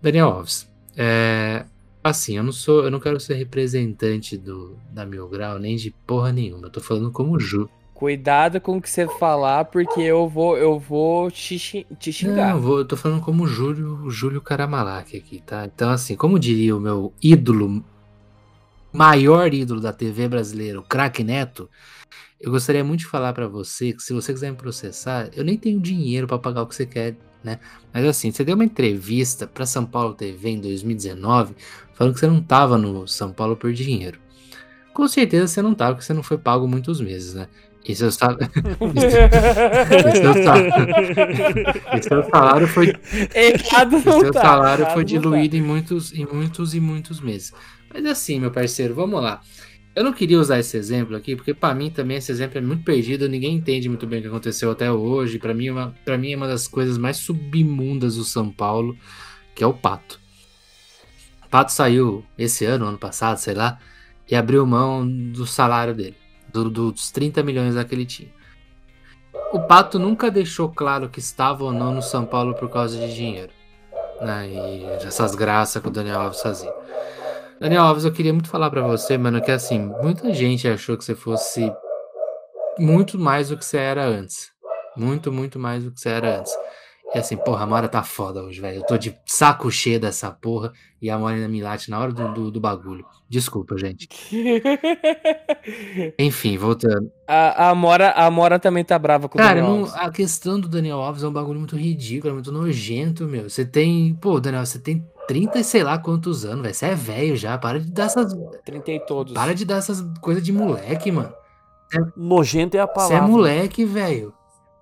Daniel Alves. É, assim, eu não sou, eu não quero ser representante do da Mil Grau, nem de porra nenhuma. Eu tô falando como Ju. Cuidado com o que você falar, porque eu vou, eu vou te, te xingar. Não, eu vou, eu tô falando como Júlio, Júlio Caramalak aqui, tá? Então, assim, como diria o meu ídolo, maior ídolo da TV brasileira, o craque Neto, eu gostaria muito de falar pra você que se você quiser me processar, eu nem tenho dinheiro pra pagar o que você quer, né? Mas assim, você deu uma entrevista pra São Paulo TV em 2019, falando que você não tava no São Paulo por dinheiro. Com certeza você não tava, porque você não foi pago muitos meses, né? E seu salário. e seu salário, e seu salário foi, Errado e não seu tá, salário foi não diluído em muitos, em muitos e muitos meses. Mas assim, meu parceiro, vamos lá. Eu não queria usar esse exemplo aqui, porque pra mim também esse exemplo é muito perdido, ninguém entende muito bem o que aconteceu até hoje. Pra mim, mim é uma das coisas mais submundas do São Paulo, que é o Pato. O Pato saiu esse ano, ano passado, sei lá, e abriu mão do salário dele, do- dos 30 milhões que ele tinha. O Pato nunca deixou claro que estava ou não no São Paulo por causa de dinheiro. Né? E essas graças que o Daniel Alves fazia. Daniel Alves, eu queria muito falar pra você, mano, que assim, muita gente achou que você fosse muito mais do que você era antes. Muito, muito mais do que você era antes. E assim, porra, a Mora tá foda hoje, velho. Eu tô de saco cheio dessa porra e a Mora ainda me late na hora do, do, do bagulho. Desculpa, gente. Enfim, voltando. A, a, Mora, a Mora também tá brava com o Cara, Daniel não- Alves. a questão do Daniel Alves é um bagulho muito ridículo, é muito nojento, meu. Você tem. Pô, Daniel, você tem 30 e sei lá quantos anos, velho. Você é velho já. Para de dar essas. 30 e todos. Para de dar essas coisas de moleque, mano. Nojento é a Você palavra. é moleque, velho.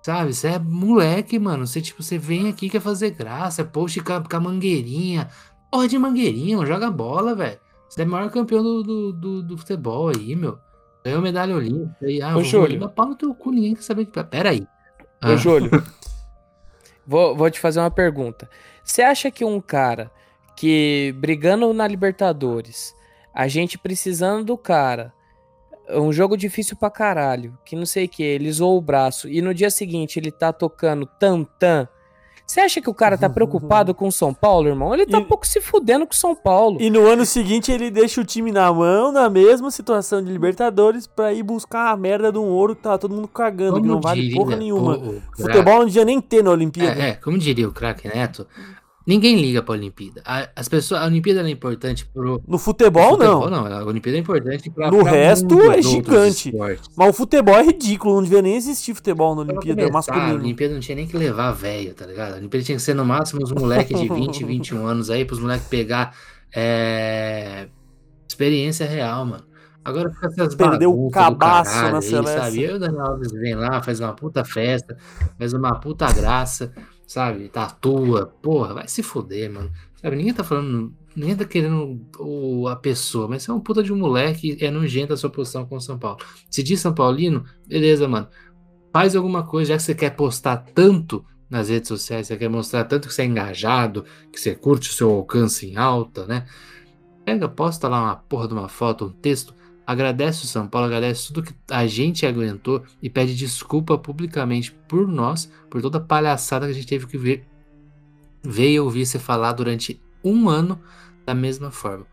Sabe? Você é moleque, mano. Você, tipo, você vem aqui quer fazer graça, é post com a, com a mangueirinha. Porra de mangueirinha, mano. Joga bola, velho. Você é o maior campeão do, do, do, do futebol aí, meu. Ganhou medalha olímpica. Aí, ah, Ô, Júlio. dar pau no teu cu, ninguém quer saber. Pera aí. Ô, Ah. Júlio, vou, vou te fazer uma pergunta. Você acha que um cara que brigando na Libertadores, a gente precisando do cara, um jogo difícil pra caralho, que não sei o que, ele zoou o braço, e no dia seguinte ele tá tocando tam-tam, você acha que o cara tá preocupado com o São Paulo, irmão? Ele tá E- um pouco se fudendo com o São Paulo. E no ano seguinte ele deixa o time na mão, na mesma situação de Libertadores, pra ir buscar a merda de um ouro que tava todo mundo cagando, que Como não vale diria porra nenhuma. o- o Futebol não devia nem ter na Olimpíada. É, é, como diria o craque Neto, ninguém liga pra Olimpíada. A, as pessoas, a Olimpíada é importante pro. No futebol, futebol, não. não. A Olimpíada é importante pra. No pra resto, é gigante. Mas o futebol é ridículo, não devia nem existir futebol na Olimpíada começar, A masculino. Olimpíada não tinha nem que levar velho, tá ligado? A Olimpíada tinha que ser no máximo uns moleques de 20, 21 anos aí, pros moleques pegar é, experiência real, mano. Agora fica essas Perdeu o cabaço caralho na seleção. sabe? Eu e o Daniel Alves vem lá, faz uma puta festa, faz uma puta graça, sabe? Tatua, porra, vai se fuder, mano. Sabe? Ninguém tá falando, ninguém tá querendo o, a pessoa, mas você é um puta de um moleque é nojento a sua posição com o São Paulo. Se diz São Paulino, beleza, mano faz alguma coisa, já que você quer postar tanto nas redes sociais, você quer mostrar tanto que você é engajado, que você curte o seu alcance em alta, né? Pega, posta lá uma porra de uma foto, um texto, agradece o São Paulo, agradece tudo que a gente aguentou e pede desculpa publicamente por nós, por toda a palhaçada que a gente teve que ver, ver e ouvir você falar durante um ano da mesma forma.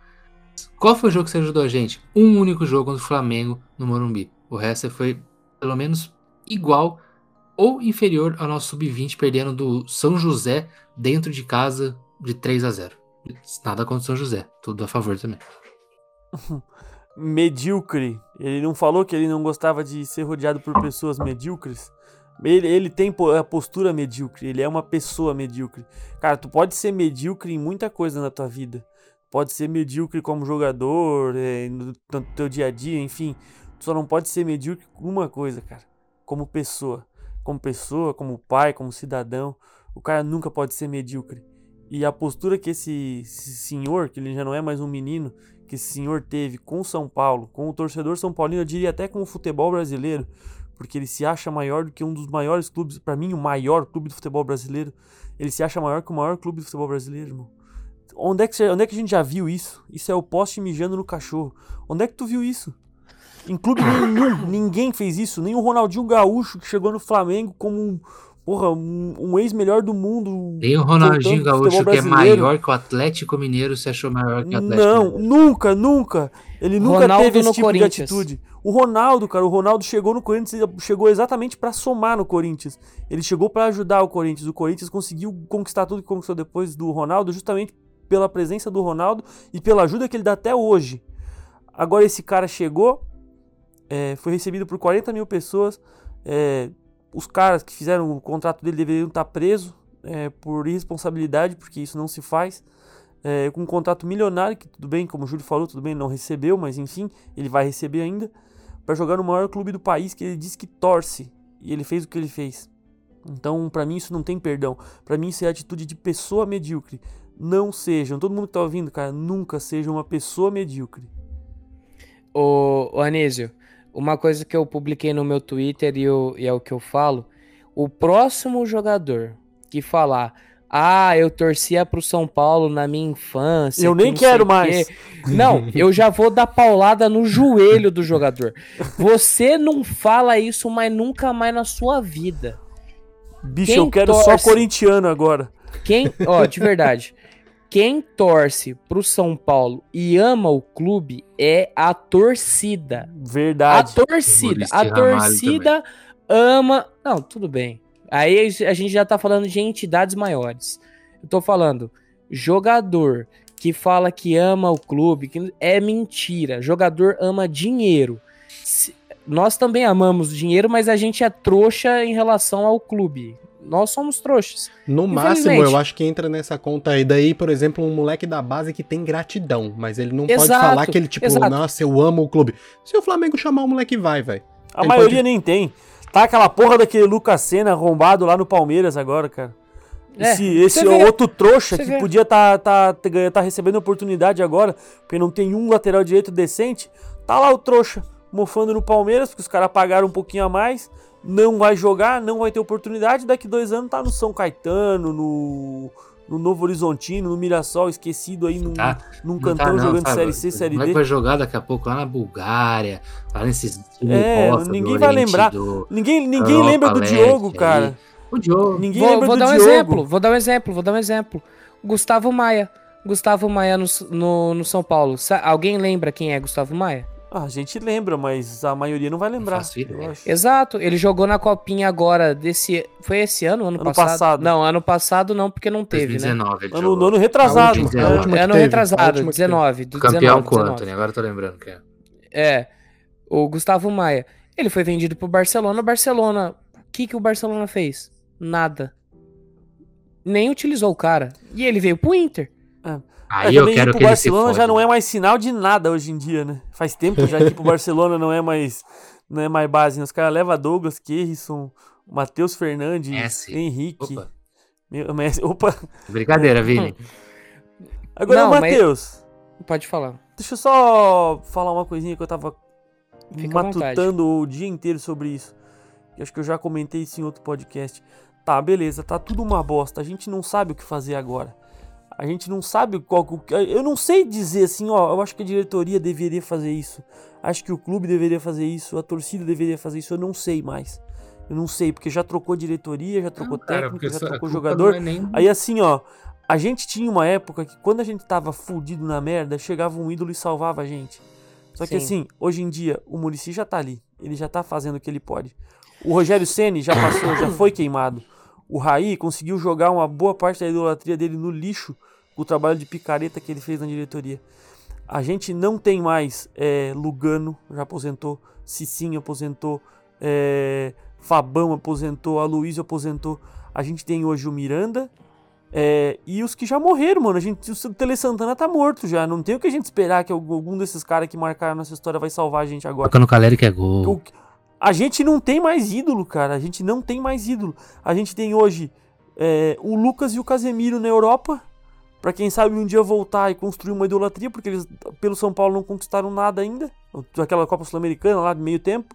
Qual foi o jogo que você ajudou a gente? Um único jogo contra o Flamengo no Morumbi. O resto foi, pelo menos, igual ou inferior ao nosso sub-20, perdendo do São José dentro de casa de 3 a 0 Nada contra o São José, tudo a favor também. Medíocre. Ele não falou que ele não gostava de ser rodeado por pessoas medíocres? Ele, ele tem a postura medíocre, ele é uma pessoa medíocre. Cara, tu pode ser medíocre em muita coisa na tua vida. Pode ser medíocre como jogador, é, no, no teu dia a dia, enfim. Tu só não pode ser medíocre com uma coisa, cara. Como pessoa. Como pessoa, como pai, como cidadão. O cara nunca pode ser medíocre. E a postura que esse, esse senhor, que ele já não é mais um menino, que esse senhor teve com o São Paulo, com o torcedor São Paulino, eu diria até com o futebol brasileiro, porque ele se acha maior do que um dos maiores clubes, pra mim, o maior clube do futebol brasileiro. Ele se acha maior que o maior clube do futebol brasileiro, irmão. Onde é que, onde é que a gente já viu isso? Isso é o poste mijando no cachorro. Onde é que tu viu isso? Em clube nenhum, ninguém fez isso. Nem o Ronaldinho Gaúcho, que chegou no Flamengo como um, porra, um, um ex-melhor do mundo. Tem o Ronaldinho Gaúcho que é maior que o Atlético Mineiro, se achou maior que o Atlético Não, Mineiro. nunca, nunca. Ele nunca Ronaldo teve esse no tipo Corinthians. de atitude. O Ronaldo, cara, o Ronaldo chegou no Corinthians, e chegou exatamente pra somar no Corinthians. Ele chegou pra ajudar o Corinthians. O Corinthians conseguiu conquistar tudo que conquistou depois do Ronaldo, justamente pela presença do Ronaldo e pela ajuda que ele dá até hoje. Agora esse cara chegou, é, foi recebido por 40 mil pessoas. é, os caras que fizeram o contrato dele deveriam estar presos é, por irresponsabilidade, porque isso não se faz. É, com um contrato milionário, que tudo bem, como o Júlio falou, tudo bem, não recebeu, mas enfim, ele vai receber ainda. pra jogar no maior clube do país que ele disse que torce. E ele fez o que ele fez. Então, pra mim, isso não tem perdão. Pra mim, isso é atitude de pessoa medíocre. Não sejam, todo mundo que tá ouvindo, cara, nunca seja uma pessoa medíocre. Ô, ô Anísio, uma coisa que eu publiquei no meu Twitter e, eu- e é o que eu falo: o próximo jogador que falar. Ah, eu torcia pro São Paulo na minha infância. Eu que nem quero mais. quê." Não, eu já vou dar paulada no joelho do jogador. Você não fala isso mais nunca mais na sua vida. Bicho, Quem eu quero só torce? corintiano agora. Quem, ó, de verdade, quem torce pro São Paulo e ama o clube é a torcida. Verdade. A torcida, a torcida ama. Não, tudo bem. Aí a gente já tá falando de entidades maiores. Eu tô falando jogador que fala que ama o clube, que é mentira. Jogador ama dinheiro. Se- Nós também amamos dinheiro, mas a gente é trouxa em relação ao clube. Nós somos trouxas. No máximo, eu acho que entra nessa conta aí. Daí, por exemplo, um moleque da base que tem gratidão, mas ele não pode Exato, falar que ele, tipo, exato. nossa, eu amo o clube. Se o Flamengo chamar o moleque, vai, velho. A Ele maioria pode- nem tem. Tá aquela porra daquele Lucas Senna arrombado lá no Palmeiras agora, cara. É, Esse, esse vê. outro trouxa que vê. podia tá, tá, tá, tá recebendo oportunidade agora, porque não tem um lateral direito decente, tá lá o trouxa mofando no Palmeiras, porque os caras pagaram um pouquinho a mais, não vai jogar, não vai ter oportunidade, daqui dois anos tá no São Caetano, no, no Novo Horizontino, no Mirassol, esquecido aí num, Tá, num cantão tá, não, jogando sabe? Série C, Série Como é D. que vai jogar daqui a pouco lá na Bulgária, lá nesses É, ninguém vai Oriente lembrar. do- Ninguém, ninguém Europa lembra do Leste Diogo, aí. cara. O Diogo. Ninguém Vou, lembra vou do dar um Diogo. exemplo, vou dar um exemplo, vou dar um exemplo. Gustavo Maia. Gustavo Maia no, no, no São Paulo. Sa- alguém lembra quem é Gustavo Maia? Ah, a gente lembra, mas a maioria não vai lembrar. acho. Exato, ele jogou na copinha agora desse. Foi esse ano? Ano, Ano passado? passado. Não, ano passado não, porque não teve, né? 2019 ele Ano, ano retrasado. A última- a última- que ano teve, retrasado, última que teve. 19. Do Campeão 19, com o 19. Anthony, agora eu tô lembrando que é. É, o Gustavo Maia. Ele foi vendido pro Barcelona. O Barcelona, o que, que o Barcelona fez? Nada. Nem utilizou o cara. E ele veio pro Inter. Aí Aí eu também ir quero pro que ele se Barcelona já não é mais sinal de nada hoje em dia, né? Faz tempo já que pro Barcelona não é mais, não é mais base. né? Os caras levam Douglas, Kerrisson, Matheus Fernandes, Messi. Henrique. Opa, Meu, Messi. Opa! brincadeira, Vini. Agora, Não, o mas- Matheus, Pode falar. deixa eu só falar uma coisinha que eu tava Fica matutando o dia inteiro sobre isso. Eu acho que eu já comentei isso em outro podcast. Tá, beleza, tá tudo uma bosta. A gente não sabe o que fazer agora. A gente não sabe qual. o que- Eu não sei dizer assim, ó. Eu acho que a diretoria deveria fazer isso. Acho que o clube deveria fazer isso. A torcida deveria fazer isso. Eu não sei mais. Eu não sei, porque já trocou diretoria, já trocou técnico, já trocou jogador. Aí assim, ó, a gente tinha uma época que quando a gente tava fudido na merda, chegava um ídolo e salvava a gente. Só que Sim. assim, hoje em dia, o Murici já tá ali. Ele já tá fazendo o que ele pode. O Rogério Ceni já passou, já foi queimado. O Raí conseguiu jogar uma boa parte da idolatria dele no lixo com o trabalho de picareta que ele fez na diretoria. A gente não tem mais é, Lugano, já aposentou, Cicinho aposentou, é, Fabão aposentou, Aloysio aposentou. A gente tem hoje o Miranda é, e os que já morreram, mano. A gente, o Tele Santana tá morto já. Não tem o que a gente esperar que algum desses caras que marcaram nossa história vai salvar a gente agora. Toca no Caleri que é gol. O- a gente não tem mais ídolo, cara. A gente não tem mais ídolo. A gente tem hoje é, o Lucas e o Casemiro na Europa. Pra quem sabe um dia voltar e construir uma idolatria, porque eles, pelo São Paulo, não conquistaram nada ainda. Aquela Copa Sul-Americana lá de meio tempo.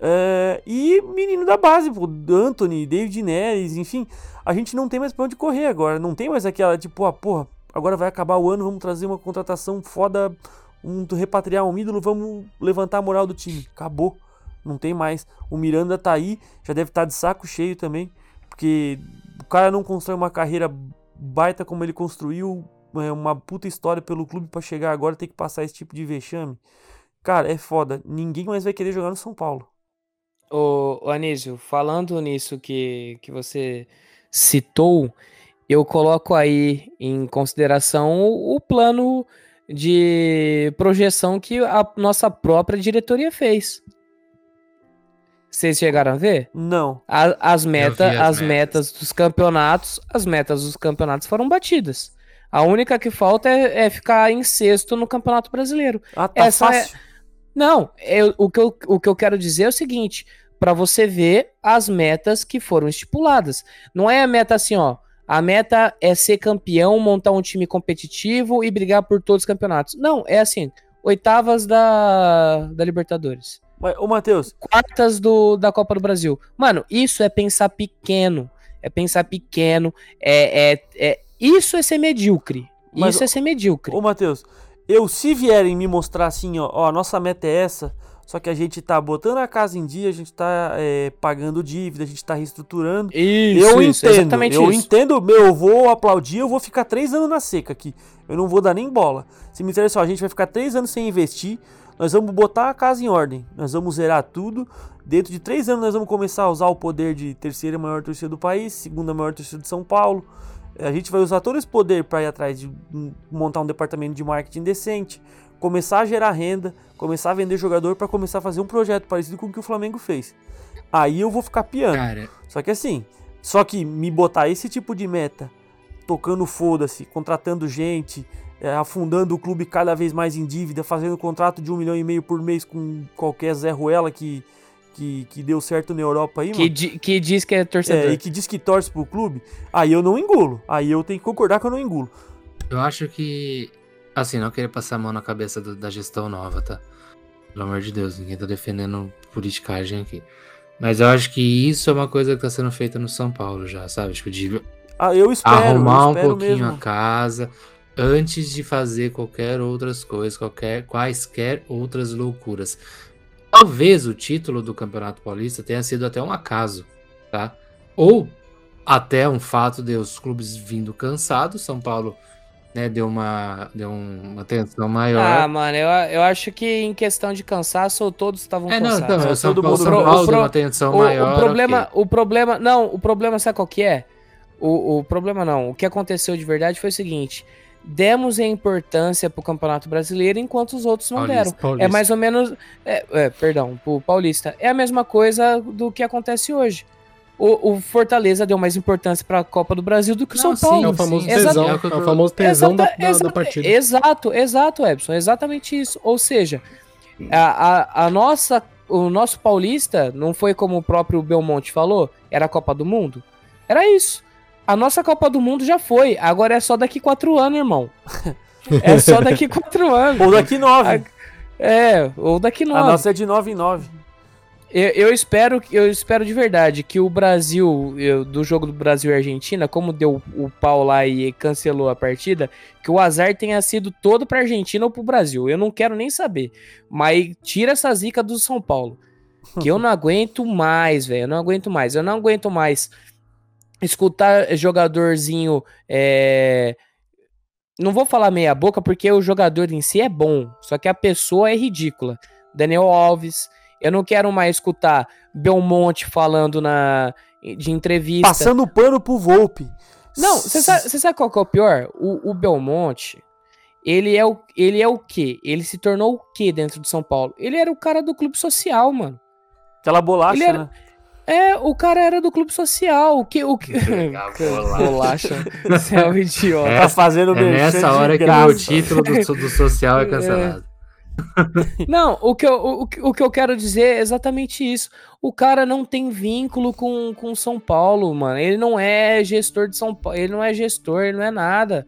É, e menino da base, pô, Anthony, David Neres, enfim. A gente não tem mais pra onde correr agora. Não tem mais aquela, tipo, ah, porra, agora vai acabar o ano, vamos trazer uma contratação foda, um, repatriar um ídolo, vamos levantar a moral do time. Acabou. Não tem mais. O Miranda tá aí, já deve estar de saco cheio também, porque o cara não constrói uma carreira baita como ele construiu, é, uma puta história pelo clube pra chegar agora ter que passar esse tipo de vexame. Cara, é foda. Ninguém mais vai querer jogar no São Paulo. Ô, Anísio, falando nisso que, que você citou, eu coloco aí em consideração o plano de projeção que a nossa própria diretoria fez. Vocês chegaram a ver? Não. A- as, meta, as, as metas. metas. dos campeonatos, as metas dos campeonatos foram batidas. A única que falta é, é ficar em sexto no Campeonato Brasileiro. Ah, tá Essa é- fácil. Não, eu- o, que eu, o que eu quero dizer é o seguinte: para você ver as metas que foram estipuladas. Não é a meta assim, ó. A meta é ser campeão, montar um time competitivo e brigar por todos os campeonatos. Não, é assim: oitavas da, da Libertadores, Mas, ô, Matheus, quartas do, da Copa do Brasil. Mano, isso é pensar pequeno. É pensar pequeno. É, é, é, isso é ser medíocre. Mas, isso é ser medíocre. ô, Matheus, eu se vierem me mostrar assim, ó, ó, a nossa meta é essa, só que a gente tá botando a casa em dia, a gente tá é, pagando dívida, a gente tá reestruturando. Isso, eu isso, entendo, exatamente eu isso. entendo, meu, eu vou aplaudir, eu vou ficar três anos na seca aqui. Eu não vou dar nem bola. Se me interessa, ó, a gente vai ficar três anos sem investir, nós vamos botar a casa em ordem, nós vamos zerar tudo. Dentro de três anos nós vamos começar a usar o poder de terceira maior torcida do país, segunda maior torcida de São Paulo. A gente vai usar todo esse poder para ir atrás de montar um departamento de marketing decente, começar a gerar renda, começar a vender jogador para começar a fazer um projeto parecido com o que o Flamengo fez. Aí eu vou ficar piando. Cara, Só que assim, só que me botar esse tipo de meta, tocando foda-se, contratando gente, é, afundando o clube cada vez mais em dívida, fazendo contrato de um milhão e meio por mês com qualquer Zé Ruela que, que, que deu certo na Europa aí, Que, mano. di- que diz que é torcedor. É, e que diz que torce pro clube, aí eu não engulo. Aí eu tenho que concordar que eu não engulo. eu acho que. Assim, não queria passar a mão na cabeça do- da gestão nova, tá? Pelo amor de Deus, ninguém tá defendendo politicagem aqui. Mas eu acho que isso é uma coisa que tá sendo feita no São Paulo já, sabe? Tipo, de Ah, eu espero, arrumar eu um espero pouquinho mesmo. a casa antes de fazer qualquer outras coisas, qualquer quaisquer outras loucuras. Talvez o título do Campeonato Paulista tenha sido até um acaso, tá? Ou até um fato de os clubes vindo cansados, São Paulo, né, deu uma deu um- uma atenção maior. Ah, mano, eu, eu acho que em questão de cansaço, todos estavam é, não, cansados. então, É, o São todo Paulo, mundo- São Paulo deu uma atenção O, maior. o problema, ok. o problema, não, o problema sabe qual que é? O, o problema não, o que aconteceu de verdade foi o seguinte, demos a importância pro Campeonato Brasileiro enquanto os outros não Paulista. deram. Paulista. É mais ou menos, é, é, perdão, pro Paulista, é a mesma coisa do que acontece hoje. O, o Fortaleza deu mais importância pra Copa do Brasil do que o São sim, Paulo. É o famoso sim, exato. tesão, É é o famoso tesão da, Exata- da, exa- da partida. Exato, exato, Ebson, exatamente isso. Ou seja, a, a, a nossa, o nosso paulista não foi como o próprio Belmonte falou, era a Copa do Mundo? Era isso. A nossa Copa do Mundo já foi, agora é só daqui quatro anos, irmão. É só daqui quatro anos. Ou daqui nove. É, ou daqui A nove. nossa é de nove em nove. Eu, eu espero, eu espero de verdade que o Brasil, eu- do jogo do Brasil e Argentina, como deu o pau lá e cancelou a partida, que o azar tenha sido todo pra Argentina ou pro Brasil. Eu não quero nem saber. Mas tira essa zica do São Paulo. Que eu não aguento mais, velho. Eu não aguento mais. Eu não aguento mais escutar jogadorzinho. é, Não vou falar meia boca porque o jogador em si é bom. Só que a pessoa é ridícula. Daniel Alves. Eu não quero mais escutar Belmonte falando na de entrevista. Passando pano pro Volpe. Não, você sabe, sabe qual que é o pior? O, o Belmonte, ele é o, ele é o quê? Ele se tornou o quê dentro de São Paulo? Ele era o cara do clube social, mano. Aquela bolacha, Ele era- né? É, o cara era do clube social. O que. O que... Bolacha. Você é um idiota. É, Tá fazendo É nessa hora que meu título do, do social é cancelado. Não, o que, eu, o, que- o que eu quero dizer é exatamente isso. O cara não tem vínculo com, com São Paulo, mano. Ele não é gestor de São Paulo. Ele não é gestor, ele não é nada.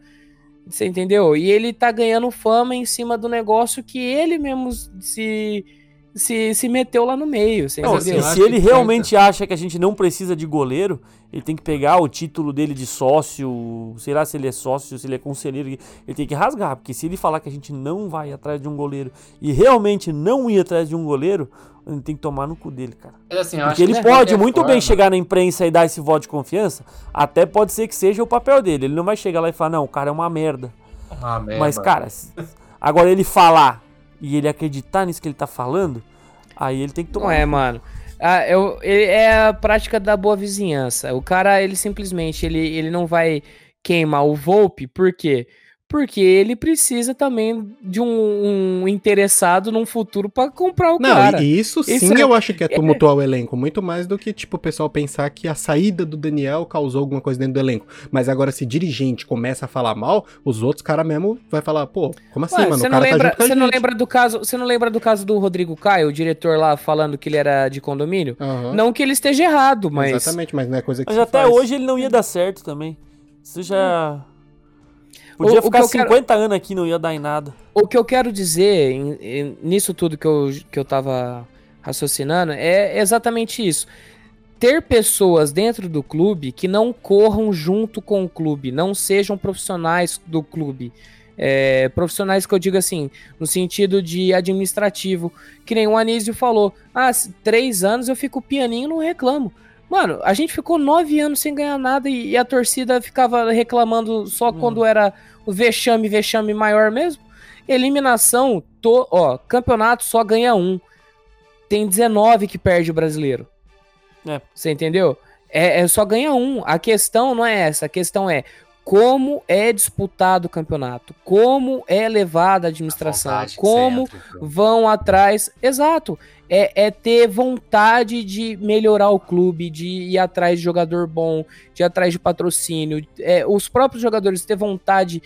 Você entendeu? E ele tá ganhando fama em cima do negócio que ele mesmo se, se, se meteu lá no meio. Você Não, entendeu? e se ele realmente acha que a gente não precisa de goleiro, ele tem que pegar o título dele de sócio, sei lá se ele é sócio, se ele é conselheiro, ele tem que rasgar, porque se ele falar que a gente não vai atrás de um goleiro e realmente não ir atrás de um goleiro, ele tem que tomar no cu dele, cara. Mas, assim, Porque ele pode muito bem forma- chegar na imprensa e dar esse voto de confiança, até pode ser que seja o papel dele. Ele não vai chegar lá e falar, não, o cara é uma merda. Ah. Mas, cara, agora ele falar e ele acreditar nisso que ele tá falando, aí ele tem que tomar. Não é, mano. Ah, eu, ele é a prática da boa vizinhança. O cara, ele simplesmente, ele, ele não vai queimar o Volpe, por quê? Porque ele precisa também de um, um interessado num futuro pra comprar o Não, cara. e isso sim Isso é- eu acho que é tumultuar o elenco. Muito mais do que, tipo, o pessoal pensar que a saída do Daniel causou alguma coisa dentro do elenco. Mas agora, se dirigente começa a falar mal, os outros caras mesmo vai falar, pô, como assim, Ué, mano? você O não cara lembra, tá junto com a você não lembra do caso, você não lembra do caso do Rodrigo Caio, o diretor lá falando que ele era de condomínio? Aham. Não que ele esteja errado, mas Exatamente, mas não é coisa que Mas se até faz. hoje ele não ia dar certo também. Isso já. Podia O- o que ficar eu quero- 50 anos aqui, não ia dar em nada. o que eu quero dizer em- em- nisso tudo que eu, que eu tava raciocinando é exatamente isso. Ter pessoas dentro do clube que não corram junto com o clube, não sejam profissionais do clube. É, profissionais que eu digo assim, no sentido de administrativo, que nem o Anísio falou. Ah, três anos eu fico pianinho não reclamo. Mano, a gente ficou nove anos sem ganhar nada e, e a torcida ficava reclamando só quando era o vexame, vexame maior mesmo. Eliminação, to, ó, campeonato só ganha um. Tem 19 que perde o brasileiro. É. Você entendeu? É, é só ganha um. A questão não é essa. A questão é como é disputado o campeonato, como é levada a administração, que como vão atrás. Exato. É, é ter vontade de melhorar o clube, de ir atrás de jogador bom, de ir atrás de patrocínio. É, os próprios jogadores ter vontade.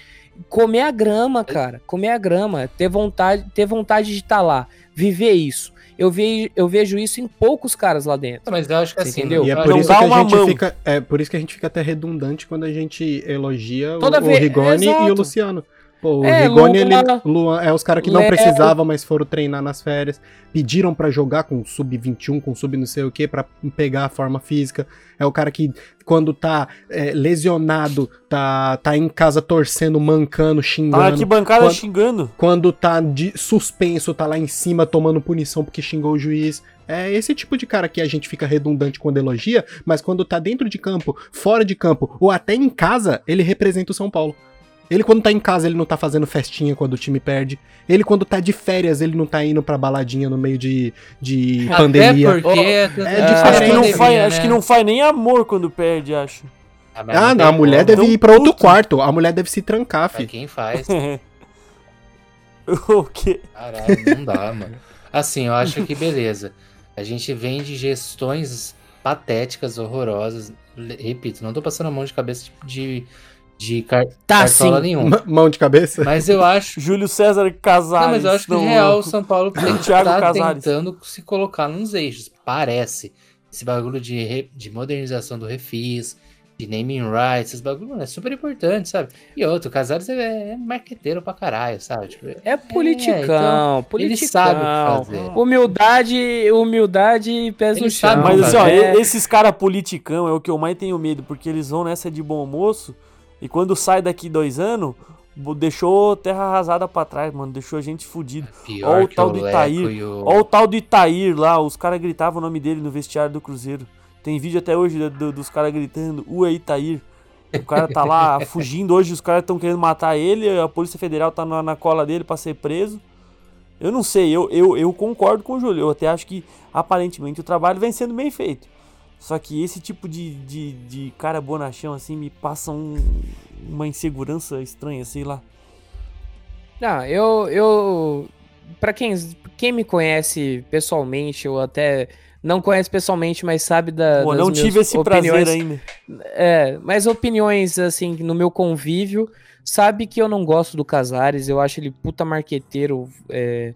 Comer a grama, cara. Comer a grama. Ter vontade, ter vontade de estar lá. Viver isso. Eu, ve, eu vejo isso em poucos caras lá dentro. Mas eu acho que assim, entendeu? E é por Não isso dá que a gente mão. fica. É por isso que a gente fica até redundante quando a gente elogia Toda o, o Rigoni e o. Luciano. Pô, o É, Rigoni, ele, Luan, Luan, é os caras que não Léo. precisavam, mas foram treinar nas férias. Pediram pra jogar com sub-21, com sub não sei o que, pra pegar a forma física. É o cara que, quando tá é, lesionado, tá, tá em casa torcendo, mancando, xingando. aqui bancada Quando- xingando. Quando tá de suspenso, tá lá em cima tomando punição porque xingou o juiz. É esse tipo de cara que a gente fica redundante quando elogia, mas quando tá dentro de campo, fora de campo ou até em casa, ele representa o São Paulo. Ele quando tá em casa, ele não tá fazendo festinha quando o time perde. Ele quando tá de férias, ele não tá indo pra baladinha no meio de, de pandemia. Até porque é acho, que diferente, não pandemia, faz, né? acho que não faz nem amor quando perde, acho. Ah, Ah, não a mulher deve ir pra outro puto. quarto. A mulher deve se trancar, Mas fi. quem faz? o quê? Caralho, não dá, mano. Assim, eu acho que beleza. A gente vem de gestões patéticas, horrorosas. Repito, não tô passando a mão de cabeça de, de car Tá cartola sim. nenhuma. M- Mão de cabeça. Mas eu acho. Júlio César Casares. Não, mas eu acho que não- em real o São Paulo tem, Thiago tá tentando se colocar nos eixos. Parece. Esse bagulho de, re- de modernização do refis, de naming rights, esses bagulho mano, é super importante, sabe? E outro, o Casares é, é marqueteiro pra caralho, sabe? Tipo, É politicão, politicão. ele sabe o que fazer. Humildade, humildade e pés Ele no chão. Mas assim, ó, É. esses caras politicão é o que eu mais tenho medo, porque eles vão nessa de bom moço e quando sai daqui dois anos, deixou terra arrasada pra trás, mano. Deixou a gente fudido. Ó o tal o do Itair. o... Ó o tal do Itair lá, os caras gritavam o nome dele no vestiário do Cruzeiro. Tem vídeo até hoje do- do- dos caras gritando, Ua Itair. O cara tá lá fugindo hoje, os caras estão querendo matar ele, a Polícia Federal tá na, na cola dele pra ser preso. Eu não sei, eu, eu, eu concordo com o Júlio. Eu até acho que aparentemente o trabalho vem sendo bem feito. Só que esse tipo de, de, de cara bonachão assim me passa um- uma insegurança estranha, sei lá. Não, eu, eu para quem, quem me conhece pessoalmente, ou até não conhece pessoalmente, mas sabe da, Pô, não tive esse opiniões, prazer ainda. É, mas opiniões, assim, no meu convívio, sabe que eu não gosto do Casares, eu acho ele puta marqueteiro, é...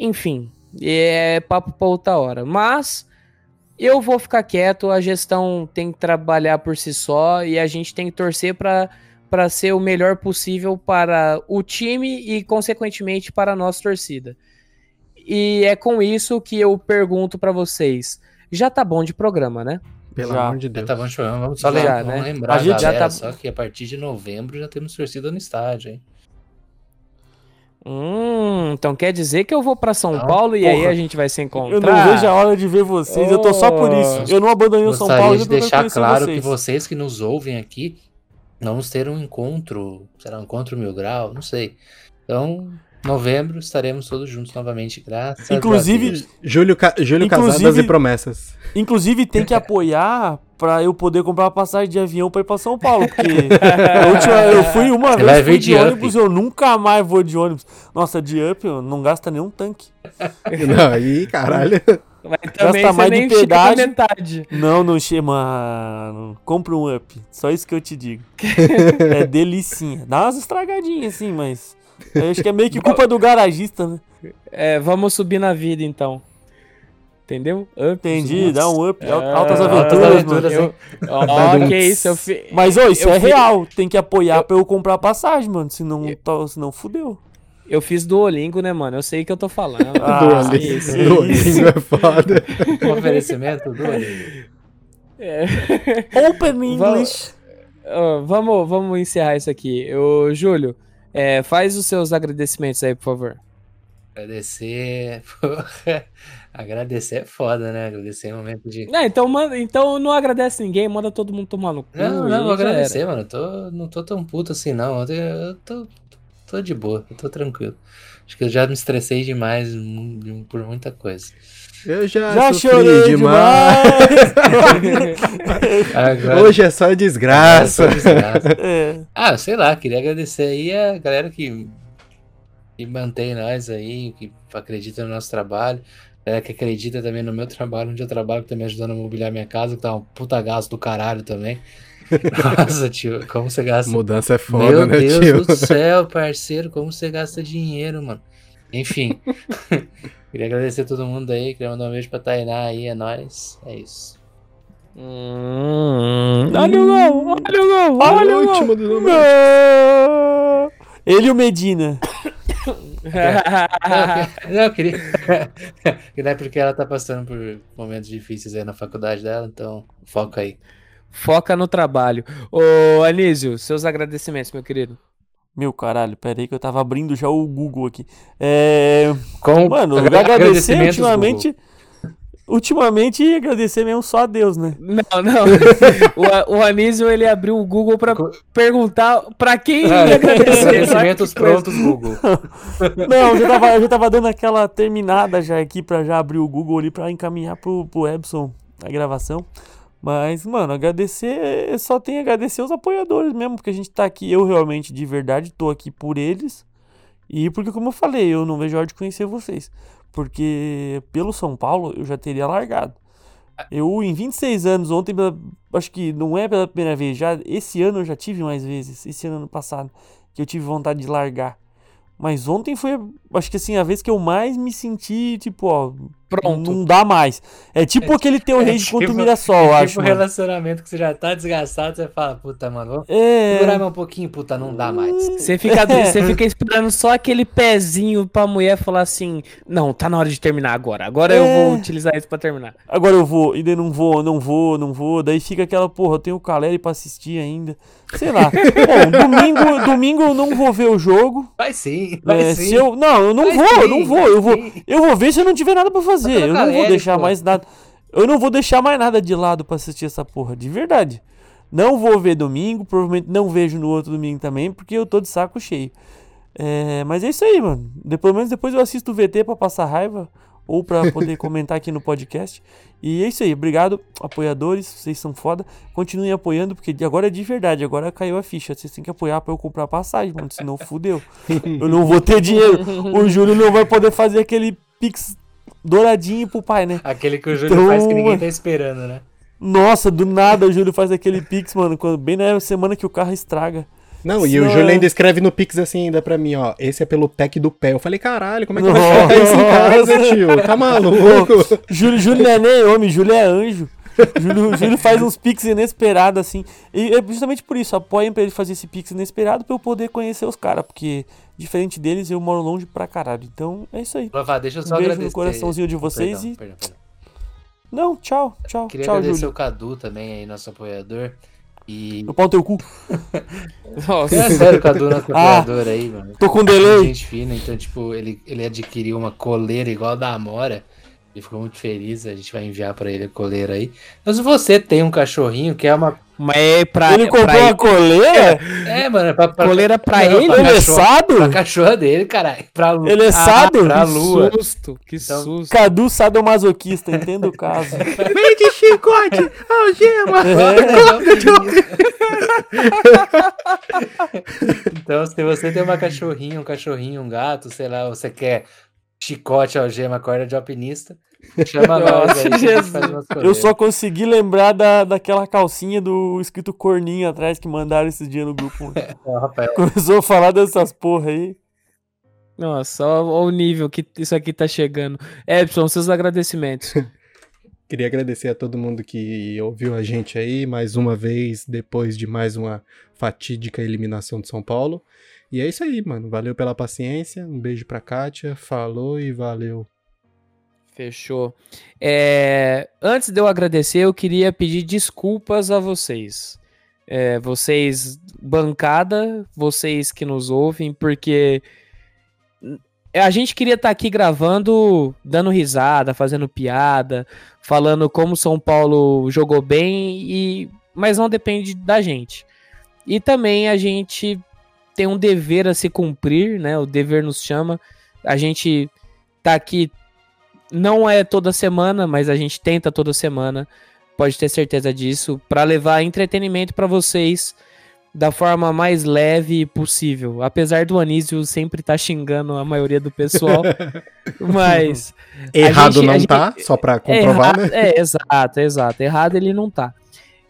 enfim, é papo pra outra hora. Mas eu vou ficar quieto, a gestão tem que trabalhar por si só e a gente tem que torcer para ser o melhor possível para o time e, consequentemente, para a nossa torcida. E é com isso que eu pergunto pra vocês: já tá bom de programa, né? Pelo Já. amor de Já Deus. tá bom, show. Vamos só Já, lembrar, né? vamos lembrar A gente já galera, tá- só que a partir de novembro já temos torcida no estádio, hein? Hum, então quer dizer que eu vou pra São Não, Paulo e aí porra. a gente vai se encontrar. Eu não vejo a hora de ver vocês, eu tô só por isso. Eu não abandonei o São Gostaria Paulo de eu deixar claro vocês. que vocês que nos ouvem aqui vamos ter um encontro, será um encontro mil grau, não sei. Então, novembro estaremos todos juntos novamente, graças a Inclusive, Deus. Júlio, Ca... Júlio Inclusive- Casadas e promessas. Inclusive tem que apoiar pra eu poder comprar uma passagem de avião pra ir pra São Paulo. Porque última- eu fui uma vez fui de de up. ônibus, eu nunca mais vou de ônibus. Nossa, de up não gasta nenhum tanque. Não, aí, caralho. Mas também Gasta você mais de nem pedágio. metade. Não, não chega, mano. Compra um up. Só isso que eu te digo. é delicinha. Dá umas estragadinhas assim, mas. Eu acho que é meio que culpa do garagista, né? É, vamos subir na vida então. Entendeu? Up, Entendi, dá um up. É, Altas altas aventuras, aventuras, mano. Ó, que isso, eu fi... Mas, ô, isso Eu é fui- real. Tem que apoiar pra eu comprar passagem, mano. Senão, tá- senão fudeu. eu fiz Duolingo, né, mano? Eu sei o que eu tô falando. Ah, Duolingo. isso, Duolingo é foda. Um oferecimento do Alinho. É. Open Vamos- English. Ó, vamos, vamos encerrar isso aqui. Ô, Júlio, é, faz os seus agradecimentos aí, por favor. Agradecer. porra. Agradecer é foda, né? Agradecer é um momento de. Não, então, manda, então não agradece ninguém, manda todo mundo tomar no cu. Não, não, vou era. agradecer, mano. Eu tô, não tô tão puto assim, não. Eu tô, eu tô, tô de boa, eu tô tranquilo. Acho que eu já me estressei demais mu- por muita coisa. Eu já, Já sofri chorei demais. demais. Agora, Hoje é só desgraça. é só desgraça. é. Ah, sei lá, queria agradecer aí a galera que, que mantém nós aí, que acredita no nosso trabalho. Galera que acredita também no meu trabalho, onde eu trabalho, que tá me ajudando a mobiliar minha casa, que tá um puta gasto do caralho também. Nossa, tio, como você gasta Mudança é foda, Meu né, Deus tio? do céu, parceiro, como você gasta dinheiro, mano. Enfim. queria agradecer a todo mundo aí, queria mandar um beijo pra Tainá aí, é nóis. É isso. Hum, olha o gol, olha o gol, olha o o gol. último do número. Ele e o Medina. Não, eu queria. que não é porque ela tá passando por momentos difíceis aí na faculdade dela, então foca aí. Foca no trabalho. Ô, Anísio, seus agradecimentos, meu querido. Meu caralho, pera aí que eu tava abrindo já o Google aqui. É. Com Mano, agra- agradecer agradecimentos, ultimamente. Ultimamente agradecer mesmo só a Deus, né? Não, não. o, o Anísio, ele abriu o Google pra Co- perguntar pra quem Google. ele agradecer. Agradecimentos prontos, Google. Não, eu já tava, eu já tava dando aquela terminada já aqui pra já abrir o Google ali pra encaminhar pro, pro Epson a gravação. Mas, mano, agradecer, só tem a agradecer os apoiadores mesmo, porque a gente tá aqui, eu realmente, de verdade, tô aqui por eles. E porque, como eu falei, eu não vejo a hora de conhecer vocês. Porque pelo São Paulo eu já teria largado. Eu, em 26 anos, ontem, acho que não é pela primeira vez, já esse ano eu já tive mais vezes, esse ano ano passado, que eu tive vontade de largar. Mas ontem foi, acho que assim, a vez que eu mais me senti, tipo, ó, Pronto. não dá mais. É tipo É aquele teu é rage contra o tipo- Mirassol, eu tipo acho. mano. relacionamento que você já tá desgastado, você fala, puta, mano, vamos É. segurar mais um pouquinho, puta, não dá mais. Você fica, você fica esperando só aquele pezinho pra mulher falar assim: Não, tá na hora de terminar agora. Agora eu É. vou utilizar isso pra terminar. Agora eu vou, e daí não vou, não vou, não vou. Daí fica aquela, porra, eu tenho o Caleri pra assistir ainda. Sei lá. Bom, domingo, domingo eu não vou ver o jogo. Vai sim, vai É, sim. se eu, não, eu não Vai vou, eu sim, não vou. vai Eu vou, eu vou ver se eu não tiver nada pra fazer. No Eu não vou deixar pô. mais nada. Eu não vou deixar mais nada de lado pra assistir essa porra, de verdade. Não vou ver domingo, provavelmente não vejo no outro domingo também, porque eu tô de saco cheio. É, mas é isso aí, mano. De, pelo menos depois eu assisto o VT pra passar raiva ou pra poder comentar aqui no podcast. E é isso aí, obrigado, apoiadores, vocês são foda. Continuem apoiando, porque agora é de verdade, agora caiu a ficha. Vocês têm que apoiar pra eu comprar passagem, mano, senão fudeu. Eu não vou ter dinheiro. O Júlio não vai poder fazer aquele pix douradinho pro pai, né? Aquele que o Júlio Então, faz que ninguém tá esperando, né? Nossa, do nada o Júlio faz aquele pix, mano, quando, bem na semana que o carro estraga. Não, e o Júlio ainda escreve no Pix assim ainda pra mim, ó. Esse é pelo pack do pé. Eu falei, caralho, como é que vai Nossa. colocar isso em casa, tio? Tá maluco? Júlio, Júlio não é nem homem, Júlio é anjo. Júlio, Júlio faz uns pix inesperados, assim. E é justamente por isso, apoiem pra ele fazer esse pix inesperado pra eu poder conhecer os caras. Porque, diferente deles, eu moro longe pra caralho. Então, é isso aí. Vá, deixa eu só Um beijo agradecer. no coraçãozinho de vocês Perdão, e- perdão, perdão. Não, tchau, tchau, Queria tchau, agradecer Júlio. o Cadu também aí, nosso apoiador. E. Meu pau no teu cu. Nossa. É sério, o Cadu, nosso Ah. apoiador aí, mano. Tô com Muito delay. Gente fina, então, tipo, ele, ele adquiriu uma coleira igual a da Amora. Ele ficou muito feliz, a gente vai enviar pra ele a coleira aí. Mas se você tem um cachorrinho que é uma Mas é pra, Ele comprou pra uma coleira? É, mano, é pra, pra, coleira pra não, ele? pra Ele é cachorro- sado? Pra cachorra dele, caralho. Pra lua. Ele é sado? pra que lua. susto, que Então- susto. Cadu sadomasoquista, entenda o caso. Vem de chicote, algema. Então, se você tem uma cachorrinha, um cachorrinho, um gato, sei lá, você quer chicote, algema, corda de alpinista, chama nós aí. Eu só consegui lembrar da, daquela calcinha do escrito corninho atrás que mandaram esses dias no grupo. Rafael, Começou a falar dessas porra aí. Nossa, olha o nível que isso aqui tá chegando. Epson, seus agradecimentos. Queria agradecer a todo mundo que ouviu a gente aí mais uma vez, depois de mais uma fatídica eliminação de São Paulo. E é isso aí, mano. Valeu pela paciência. Um beijo pra Kátia. Falou e valeu. Fechou. É, antes de eu agradecer, eu queria pedir desculpas a vocês. É, vocês, bancada, vocês que nos ouvem, porque a gente queria estar aqui gravando, dando risada, fazendo piada, falando como São Paulo jogou bem, e mas não depende da gente. E também a gente tem um dever a se cumprir, né? O dever nos chama. A gente tá aqui não é toda semana, mas a gente tenta toda semana, pode ter certeza disso, para levar entretenimento para vocês da forma mais leve possível. Apesar do Anísio sempre estar xingando a maioria do pessoal, mas Errado gente- não gente- tá, só pra comprovar, né? É, exato, exato. Errado ele não tá.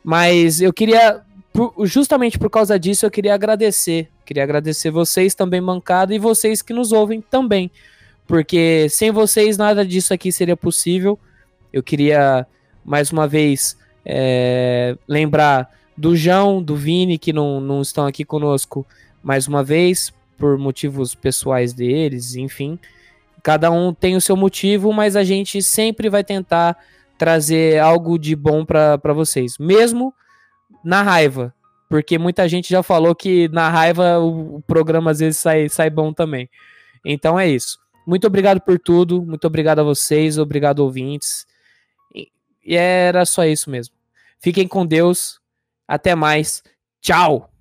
Mas eu queria, por- justamente por causa disso, eu queria agradecer. Queria agradecer vocês também, mancada, e vocês que nos ouvem também. Porque sem vocês nada disso aqui seria possível. Eu queria, mais uma vez, é, lembrar do João, do Vini, que não, não estão aqui conosco mais uma vez, por motivos pessoais deles, enfim. Cada um tem o seu motivo, mas a gente sempre vai tentar trazer algo de bom para vocês, mesmo na raiva, porque muita gente já falou que na raiva o, programa às vezes sai, sai bom também. Então é isso. Muito obrigado por tudo, muito obrigado a vocês, obrigado ouvintes. E era só isso mesmo. Fiquem com Deus. Até mais. Tchau.